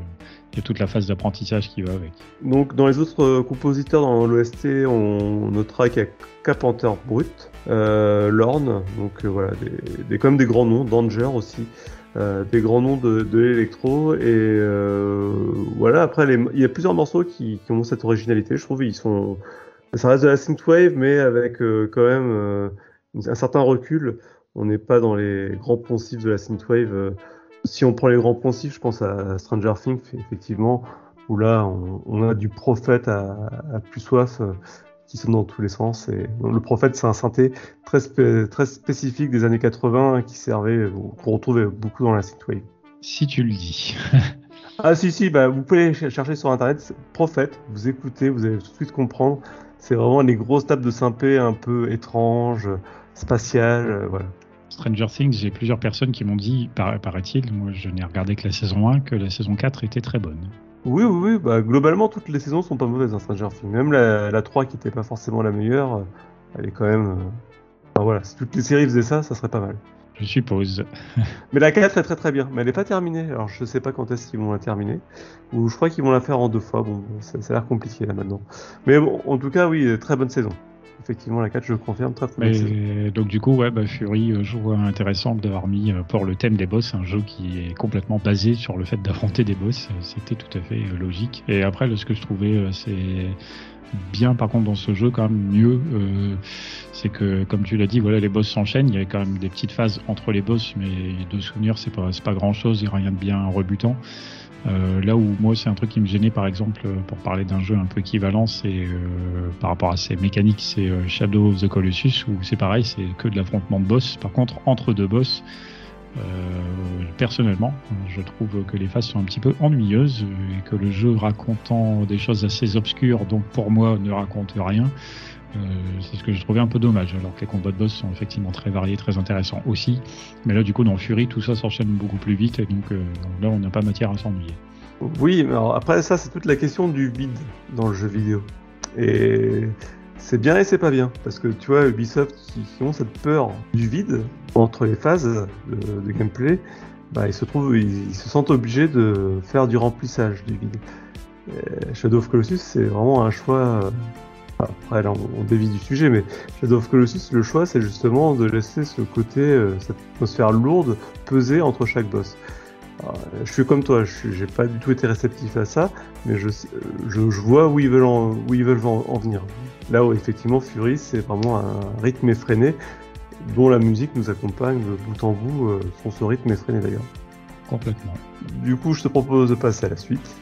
toute la phase d'apprentissage qui va avec. Donc dans les autres euh, compositeurs dans l'OST, on notera qu'il y a Carpenter Brut, euh, Lorne, donc euh, voilà, des, des, des grands noms, Danger aussi, euh, des grands noms de, de l'électro, et voilà, après les, il y a plusieurs morceaux qui, ont cette originalité, je trouve, ils sont, ça reste de la synthwave, mais avec quand même un certain recul, on n'est pas dans les grands poncifs de la synthwave, si on prend les grands poncifs, je pense à Stranger Things, effectivement, où là on, on a du prophète à, à plus soif euh, qui sonne dans tous les sens. Et donc, le prophète, c'est un synthé très, spé- très spécifique des années 80 qui servait, euh, qu'on retrouvait beaucoup dans la synthwave. Si tu le dis. Ah si si, bah, vous pouvez ch- chercher sur internet prophète, vous écoutez, vous allez tout de suite comprendre. C'est vraiment les grosses tables de synthé un peu étranges, spatiales, euh, voilà. Stranger Things, j'ai plusieurs personnes qui m'ont dit, par- paraît-il, moi je n'ai regardé que la saison 1, que la saison 4 était très bonne. Oui, oui, oui, bah, globalement, toutes les saisons sont pas mauvaises dans Stranger Things. Même la, la 3 qui était pas forcément la meilleure, euh, elle est quand même. euh, Enfin, voilà, si toutes les séries faisaient ça, ça serait pas mal. Je suppose. Mais la 4 est très très bien, mais elle est pas terminée. Alors je sais pas quand est-ce qu'ils vont la terminer. Ou je crois qu'ils vont la faire en deux fois. Bon, ça, ça a l'air compliqué là maintenant. Mais bon, en tout cas, oui, très bonne saison. Effectivement, la 4, je confirme, très très donc du coup, ouais, bah, Fury, euh, je vois intéressant d'avoir mis euh, pour le thème des boss un jeu qui est complètement basé sur le fait d'affronter des boss. Euh, C'était tout à fait logique. Et après, là, ce que je trouvais, c'est bien par contre dans ce jeu quand même mieux, euh, c'est que comme tu l'as dit, voilà, les boss s'enchaînent. Il y a quand même des petites phases entre les boss, mais de souvenirs, c'est pas c'est pas grand chose, a rien de bien rebutant. Euh, là où moi c'est un truc qui me gênait par exemple euh, pour parler d'un jeu un peu équivalent c'est euh, par rapport à ses mécaniques c'est Shadow of the Colossus où c'est pareil c'est que de l'affrontement de boss par contre entre deux boss personnellement, je trouve que les phases sont un petit peu ennuyeuses et que le jeu racontant des choses assez obscures, donc pour moi ne raconte rien. Euh, c'est ce que je trouvais un peu dommage, alors que les combats de boss sont effectivement très variés, très intéressants aussi. Mais là, du coup, dans Fury, tout ça s'enchaîne beaucoup plus vite, et donc euh, là, on n'a pas matière à s'ennuyer. Oui, mais après ça, c'est toute la question du vide dans le jeu vidéo. Et c'est bien et c'est pas bien, parce que tu vois, Ubisoft qui, ont cette peur du vide entre les phases de, gameplay, bah, ils se trouvent, ils, se sentent obligés de faire du remplissage du vide. Et Shadow of Colossus, c'est vraiment un choix. Euh, Après, là, on, on dévie du sujet, mais Shadow of Colossus, le choix, c'est justement de laisser ce côté, euh, cette atmosphère lourde peser entre chaque boss. Alors, euh, je suis comme toi, je j'ai pas du tout été réceptif à ça, mais je, sais- je, je vois où ils veulent en, où ils veulent en, en venir. Là où effectivement Fury, c'est vraiment un rythme effréné, dont la musique nous accompagne de bout en bout, euh, sur ce rythme effréné d'ailleurs. Complètement. Du coup, je te propose de passer à la suite.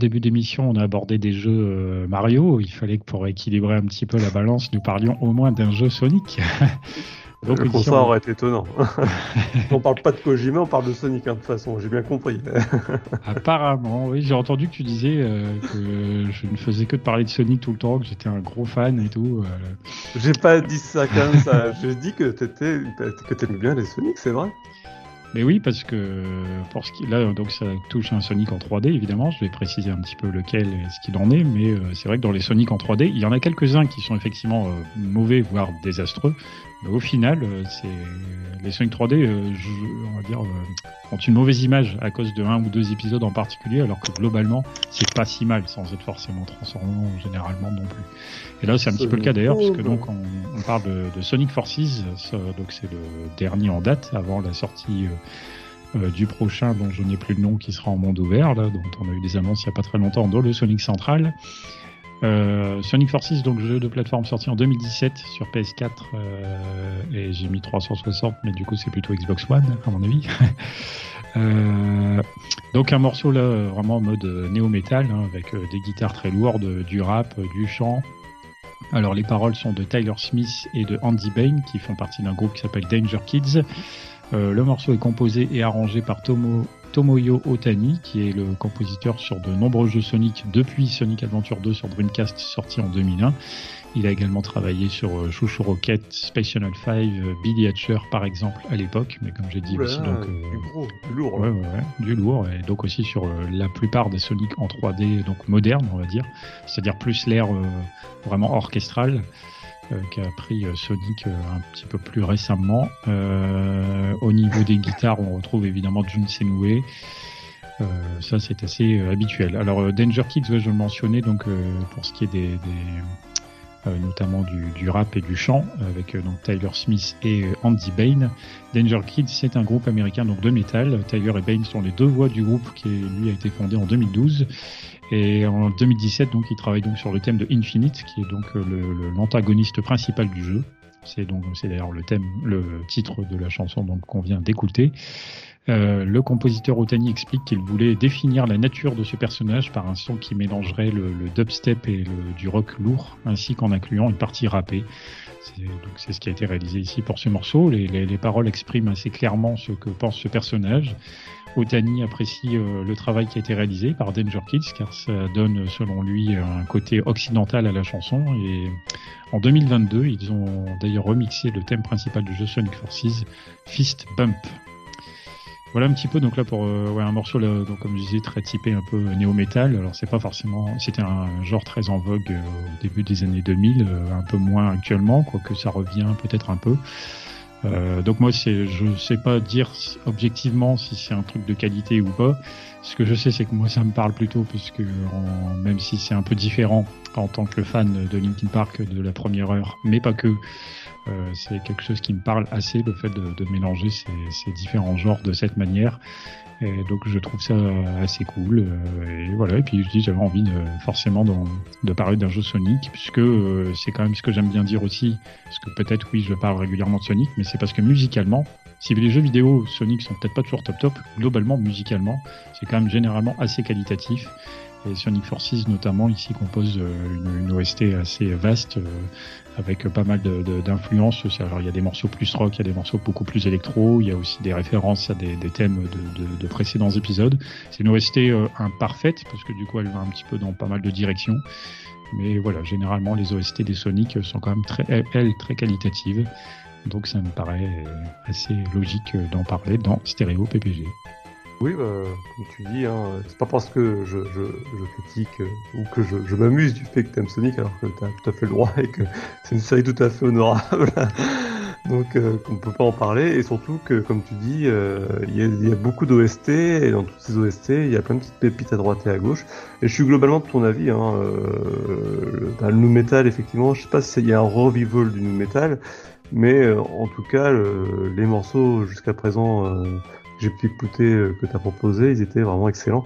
Début d'émission, on a abordé des jeux euh, Mario. Il fallait que pour équilibrer un petit peu la balance, nous parlions au moins d'un jeu Sonic. Donc, le contraire aurait été étonnant. on parle pas de Kojima, on parle de Sonic, hein, de toute façon, j'ai bien compris. Apparemment, oui, j'ai entendu que tu disais euh, que je ne faisais que de parler de Sonic tout le temps, que j'étais un gros fan et tout. Euh. J'ai pas dit ça comme ça, j'ai dit que t'étais, que t'aimais bien les Sonic, c'est vrai. Mais oui, parce que pour ce qui là, donc ça touche un Sonic en 3D évidemment. Je vais préciser un petit peu lequel et ce qu'il en est, mais euh, c'est vrai que dans les Sonic en 3D, il y en a quelques-uns qui sont effectivement mauvais, voire désastreux, au final, euh, c'est les Sonic 3D, euh, on va dire, euh, ont une mauvaise image à cause de un ou deux épisodes en particulier, alors que globalement, c'est pas si mal, sans être forcément transformant généralement non plus. Et là, c'est un petit peu le cas d'ailleurs, puisque donc on, parle de, Sonic Forces, donc c'est le dernier en date avant la sortie. du prochain dont je n'ai plus le nom qui sera en monde ouvert là, dont on a eu des annonces il n'y a pas très longtemps dans le Sonic Central euh, Sonic Forces, donc jeu de plateforme sorti en 2017 sur PS4 euh, et j'ai mis 360, mais du coup c'est plutôt Xbox One à mon avis. euh, donc un morceau là vraiment en mode néo-metal hein, avec euh, des guitares très lourdes, du rap, du chant. Alors les paroles sont de Tyler Smith et de Andy Bain qui font partie d'un groupe qui s'appelle Danger Kids. Euh, le morceau est composé et arrangé par Tomo Tomoyo Otani, qui est le compositeur sur de nombreux jeux Sonic depuis Sonic Adventure 2 sur Dreamcast sorti en 2001. Il a également travaillé sur euh, Chouchou Rocket, Space Channel 5, euh, Billy Hatcher par exemple à l'époque, mais comme j'ai dit aussi donc du gros, du lourd. Ouais, ouais, ouais, du lourd et donc aussi sur la plupart des Sonic en 3D donc modernes on va dire, c'est-à-dire plus l'air vraiment orchestral. Euh, qui a pris euh, Sonic euh, un petit peu plus récemment. au niveau des guitares, on retrouve évidemment Jun Senue. ça, c'est assez habituel. Alors, Danger Kids, je le mentionnais, donc pour ce qui est des, notamment du, rap et du chant, avec donc Tyler Smith et Andy Bain. Danger Kids, c'est un groupe américain donc de métal. Tyler et Bain sont les deux voix du groupe qui lui a été fondé en 2012. Et en 2017, donc, il travaille donc sur le thème de Infinite, qui est donc euh, l'antagoniste principal du jeu. C'est donc c'est d'ailleurs le thème, le titre de la chanson donc qu'on vient d'écouter. Euh, le compositeur Otani explique qu'il voulait définir la nature de ce personnage par un son qui mélangerait le, dubstep et le, du rock lourd, ainsi qu'en incluant une partie rappée. C'est ce qui a été réalisé ici pour ce morceau. Les, les, les, paroles expriment assez clairement ce que pense ce personnage. Otani apprécie euh, le travail qui a été réalisé par Danger Kids car ça donne selon lui un côté occidental à la chanson et en 2022 ils ont d'ailleurs remixé le thème principal du jeu Sonic Forces Fist Bump. Voilà un petit peu donc là pour euh, ouais, un morceau là, donc comme je disais très typé un peu néo-metal. Alors c'est pas forcément c'était un genre très en vogue euh, au début des années 2000, un peu moins actuellement quoique ça revient peut-être un peu. Euh, donc moi, c'est, je sais pas dire objectivement si c'est un truc de qualité ou pas. Ce que je sais, c'est que moi, ça me parle plutôt, puisque même si c'est un peu différent en tant que fan de Linkin Park de la première heure, mais pas que, euh, c'est quelque chose qui me parle assez, le fait de, mélanger ces, différents genres de cette manière. Donc je trouve ça assez cool. Euh, et voilà. Et puis je dis j'avais envie de, forcément de, de parler d'un jeu Sonic puisque euh, c'est quand même ce que j'aime bien dire aussi. Parce que peut-être oui je parle régulièrement de Sonic, mais c'est parce que musicalement, si les jeux vidéo Sonic sont peut-être pas toujours top top, globalement musicalement c'est quand même généralement assez qualitatif. Et Sonic Forces notamment ici compose euh, une, OST assez vaste avec pas mal d'influences. Il y a des morceaux plus rock, il y a des morceaux beaucoup plus électro, il y a aussi des références à des, thèmes de, de, précédents épisodes. C'est une OST euh, imparfaite parce que du coup elle va un petit peu dans pas mal de directions. Mais voilà, généralement les OST des Sonic sont quand même très, elles, très qualitatives. Donc ça me paraît assez logique d'en parler dans Stéréo PPG. Oui, bah, comme tu dis, hein, c'est pas parce que je, je, je critique euh, ou que je, je m'amuse du fait que t'aimes Sonic alors que t'as tout à fait le droit et que c'est une série tout à fait honorable. Donc euh, qu'on peut pas en parler et surtout que comme tu dis, euh, il y, a, y, a, beaucoup d'OST et dans toutes ces OST il y a plein de petites pépites à droite et à gauche. Et je suis globalement de ton avis. Hein, euh, le, le nu metal effectivement, je sais pas s'il y a un revival du nu metal, mais en tout cas le, les morceaux jusqu'à présent j'ai pu écouter euh, que tu as proposé, ils étaient vraiment excellents.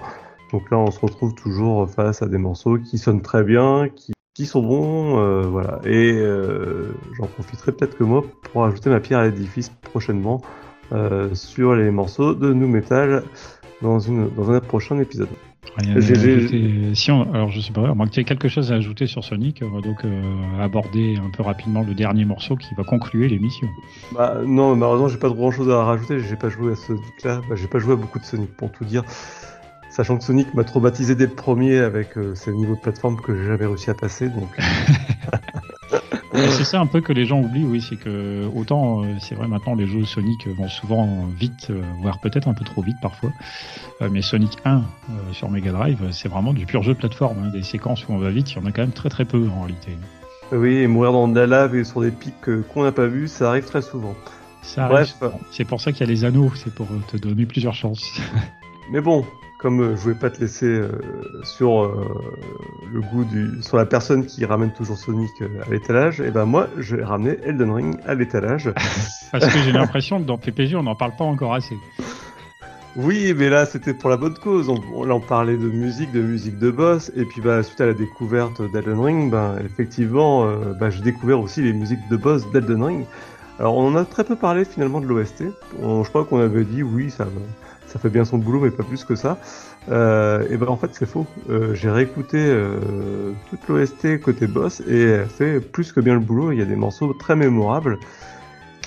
Donc là, on se retrouve toujours face à des morceaux qui sonnent très bien, qui, sont bons, euh, voilà. Et euh, j'en profiterai peut-être que moi pour ajouter ma pierre à l'édifice prochainement sur les morceaux de Nu Metal dans, dans un prochain épisode. Rien j'ai- ajouter. Si on, alors je sais pas, que tu aies quelque chose à ajouter sur Sonic, on va donc euh, aborder un peu rapidement le dernier morceau qui va conclure l'émission. Bah, non, malheureusement, j'ai pas grand chose à rajouter. J'ai pas joué à Sonic-là. Bah, j'ai pas joué à beaucoup de Sonic, pour tout dire. Sachant que Sonic m'a traumatisé dès le premier avec euh, ces niveaux de plateforme que j'ai jamais réussi à passer. Donc, C'est ça un peu que les gens oublient, oui, c'est que autant euh, c'est vrai maintenant les jeux Sonic vont souvent vite, euh, voire peut-être un peu trop vite parfois, Euh, mais Sonic 1 euh, sur Mega Drive, c'est vraiment du pur jeu de plateforme. hein. Des séquences où on va vite, il y en a quand même très très peu en réalité. oui, et mourir dans de la lave et sur des pics qu'on n'a pas vus, ça arrive très souvent. Ça Bref. C'est pour ça qu'il y a les anneaux, c'est pour te donner plusieurs chances. Mais bon, comme euh, je voulais pas te laisser euh, sur euh, le goût du, sur la personne qui ramène toujours Sonic à l'étalage, et ben moi, j'ai ramené Elden Ring à l'étalage. Parce que j'ai l'impression que dans PPG on n'en parle pas encore assez. Oui, mais là, c'était pour la bonne cause. On, on, on parlait de musique, de musique de boss, et puis bah, suite à la découverte d'Elden Ring, ben, effectivement, euh, bah, j'ai découvert aussi les musiques de boss d'Elden Ring. Alors, on en a très peu parlé finalement de l'OST. Je crois qu'on avait dit oui, ça, ça fait bien son boulot, mais pas plus que ça. Euh, et ben en fait, c'est faux. Euh, j'ai réécouté euh, toute l'OST côté boss et elle fait plus que bien le boulot. Il y a des morceaux très mémorables.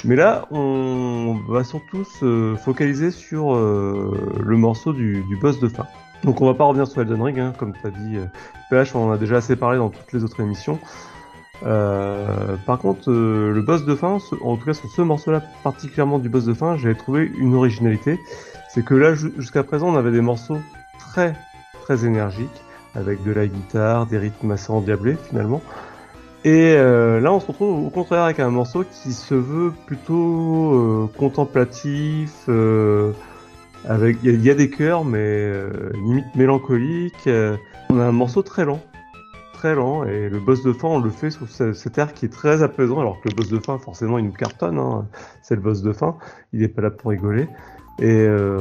Mais là, on va surtout se focaliser sur euh, le morceau du, du boss de fin. Donc on va pas revenir sur Elden Ring, hein, comme tu as dit, euh, PH, on en a déjà assez parlé dans toutes les autres émissions. Euh, par contre, euh, le boss de fin, en tout cas sur ce morceau-là, particulièrement du boss de fin, j'ai trouvé une originalité. C'est que là, ju- jusqu'à présent, on avait des morceaux très, très énergiques, avec de la guitare, des rythmes assez endiablés finalement. Et euh, là, on se retrouve au contraire avec un morceau qui se veut plutôt euh, contemplatif, euh, avec il y, a- des chœurs, mais limite mélancolique. on a un morceau très lent, très lent, et le boss de fin, on le fait ce- cet air qui est très apaisant, alors que le boss de fin, forcément, il nous cartonne. hein. C'est le boss de fin, il est pas là pour rigoler. Et euh,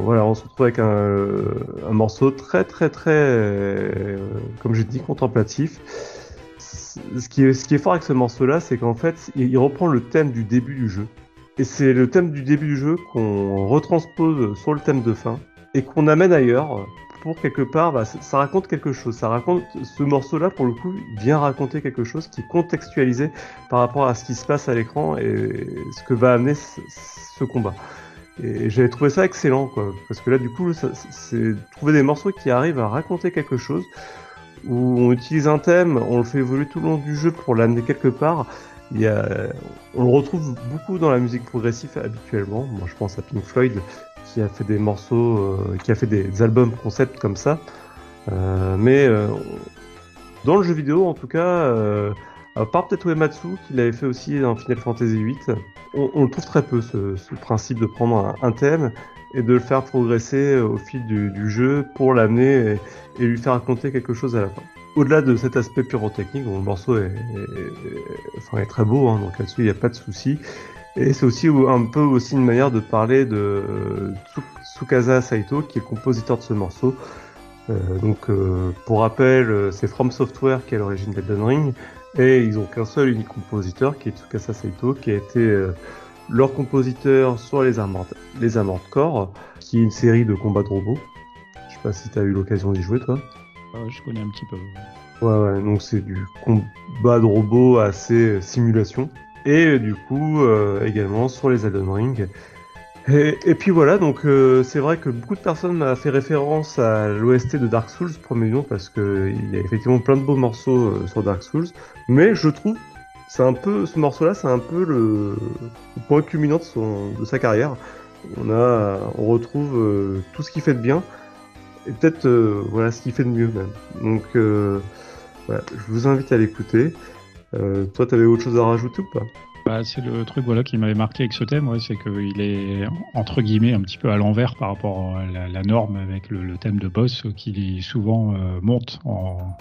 voilà, on se retrouve avec un, un morceau très très très, euh, comme j'ai dit, contemplatif. Ce qui, est, ce qui est fort avec ce morceau-là, c'est qu'en fait, il, reprend le thème du début du jeu. Et c'est le thème du début du jeu qu'on retranspose sur le thème de fin et qu'on amène ailleurs pour quelque part, bah, ça, raconte quelque chose. Ça raconte ce morceau-là pour le coup vient raconter quelque chose qui est contextualisé par rapport à ce qui se passe à l'écran et ce que va amener ce combat. Et j'avais trouvé ça excellent, quoi, parce que là, du coup, c'est trouver des morceaux qui arrivent à raconter quelque chose, où on utilise un thème, on le fait évoluer tout le long du jeu pour l'amener quelque part. Il y a, on le retrouve beaucoup dans la musique progressive habituellement. Moi, je pense à Pink Floyd, qui a fait des morceaux, euh, qui a fait des albums concept comme ça. Euh, mais euh, dans le jeu vidéo, en tout cas, euh, à part peut-être qui l'avait fait aussi dans Final Fantasy VIII, on, le trouve très peu, ce, principe de prendre un, thème et de le faire progresser au fil du, jeu pour l'amener et, lui faire raconter quelque chose à la fin. Au-delà de cet aspect pyrotechnique, dont le morceau est, très beau, hein, donc là-dessus il n'y a pas de souci. Et c'est aussi un peu aussi une manière de parler de Tsu- Tsukasa Saito, qui est compositeur de ce morceau. Euh, donc, euh, pour rappel, euh, c'est From Software qui est à l'origine d'Elden Ring, et ils ont qu'un seul unique compositeur, qui est Tsukasa Saito, qui a été euh, leur compositeur sur les Armored, les Armored Core, qui est une série de combats de robots. Je sais pas si tu as eu l'occasion d'y jouer, toi. Euh, je connais un petit peu. Ouais, ouais, donc c'est du combat de robots assez euh, simulation. Et euh, du coup, euh, également sur les Elden Ring. Et, et puis voilà, donc euh, c'est vrai que beaucoup de personnes m'ont fait référence à l'OST de Dark Souls, premier nom, parce que il y a effectivement plein de beaux morceaux euh, sur Dark Souls. Mais je trouve, c'est un peu, ce morceau-là, c'est un peu le, point culminant de, son, de sa carrière. On a, on retrouve euh, tout ce qu'il fait de bien, et peut-être euh, voilà ce qu'il fait de mieux même. Donc voilà, je vous invite à l'écouter. Toi, t'avais autre chose à rajouter ou pas? Bah, c'est le truc voilà qui m'avait marqué avec ce thème, ouais, c'est qu'il est entre guillemets un petit peu à l'envers par rapport à la, la norme avec le, le thème de boss qui souvent euh, monte en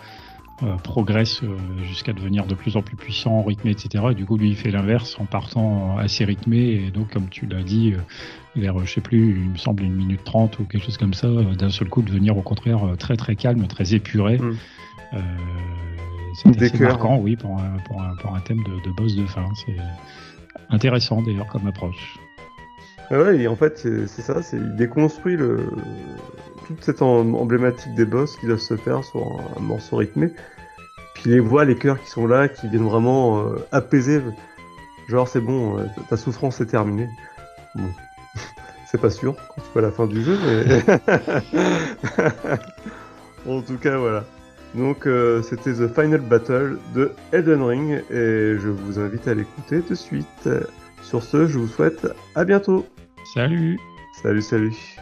euh, progresse euh, jusqu'à devenir de plus en plus puissant, rythmé, etc. Et du coup, lui, il fait l'inverse en partant assez rythmé. Et donc, comme tu l'as dit, euh, vers, je sais plus, il me semble une minute trente ou quelque chose comme ça, d'un seul coup, devenir au contraire très très calme, très épuré. Mm. Euh, c'est marquant, oui, pour un, pour un, pour un thème de, de boss de fin. C'est intéressant d'ailleurs comme approche. Ah ouais, et en fait, c'est ça, c'est il déconstruit le toute cette em- emblématique des boss qui doivent se faire sur un, un morceau rythmé. Puis les voix, les chœurs qui sont là, qui viennent vraiment euh, apaiser. Genre, c'est bon, euh, ta souffrance est terminée. Bon. c'est pas sûr quand tu vois la fin du jeu, mais. en tout cas, voilà. Donc, euh, c'était The Final Battle de Elden Ring, et je vous invite à l'écouter de suite. Sur ce, je vous souhaite à bientôt. Salut Salut, salut.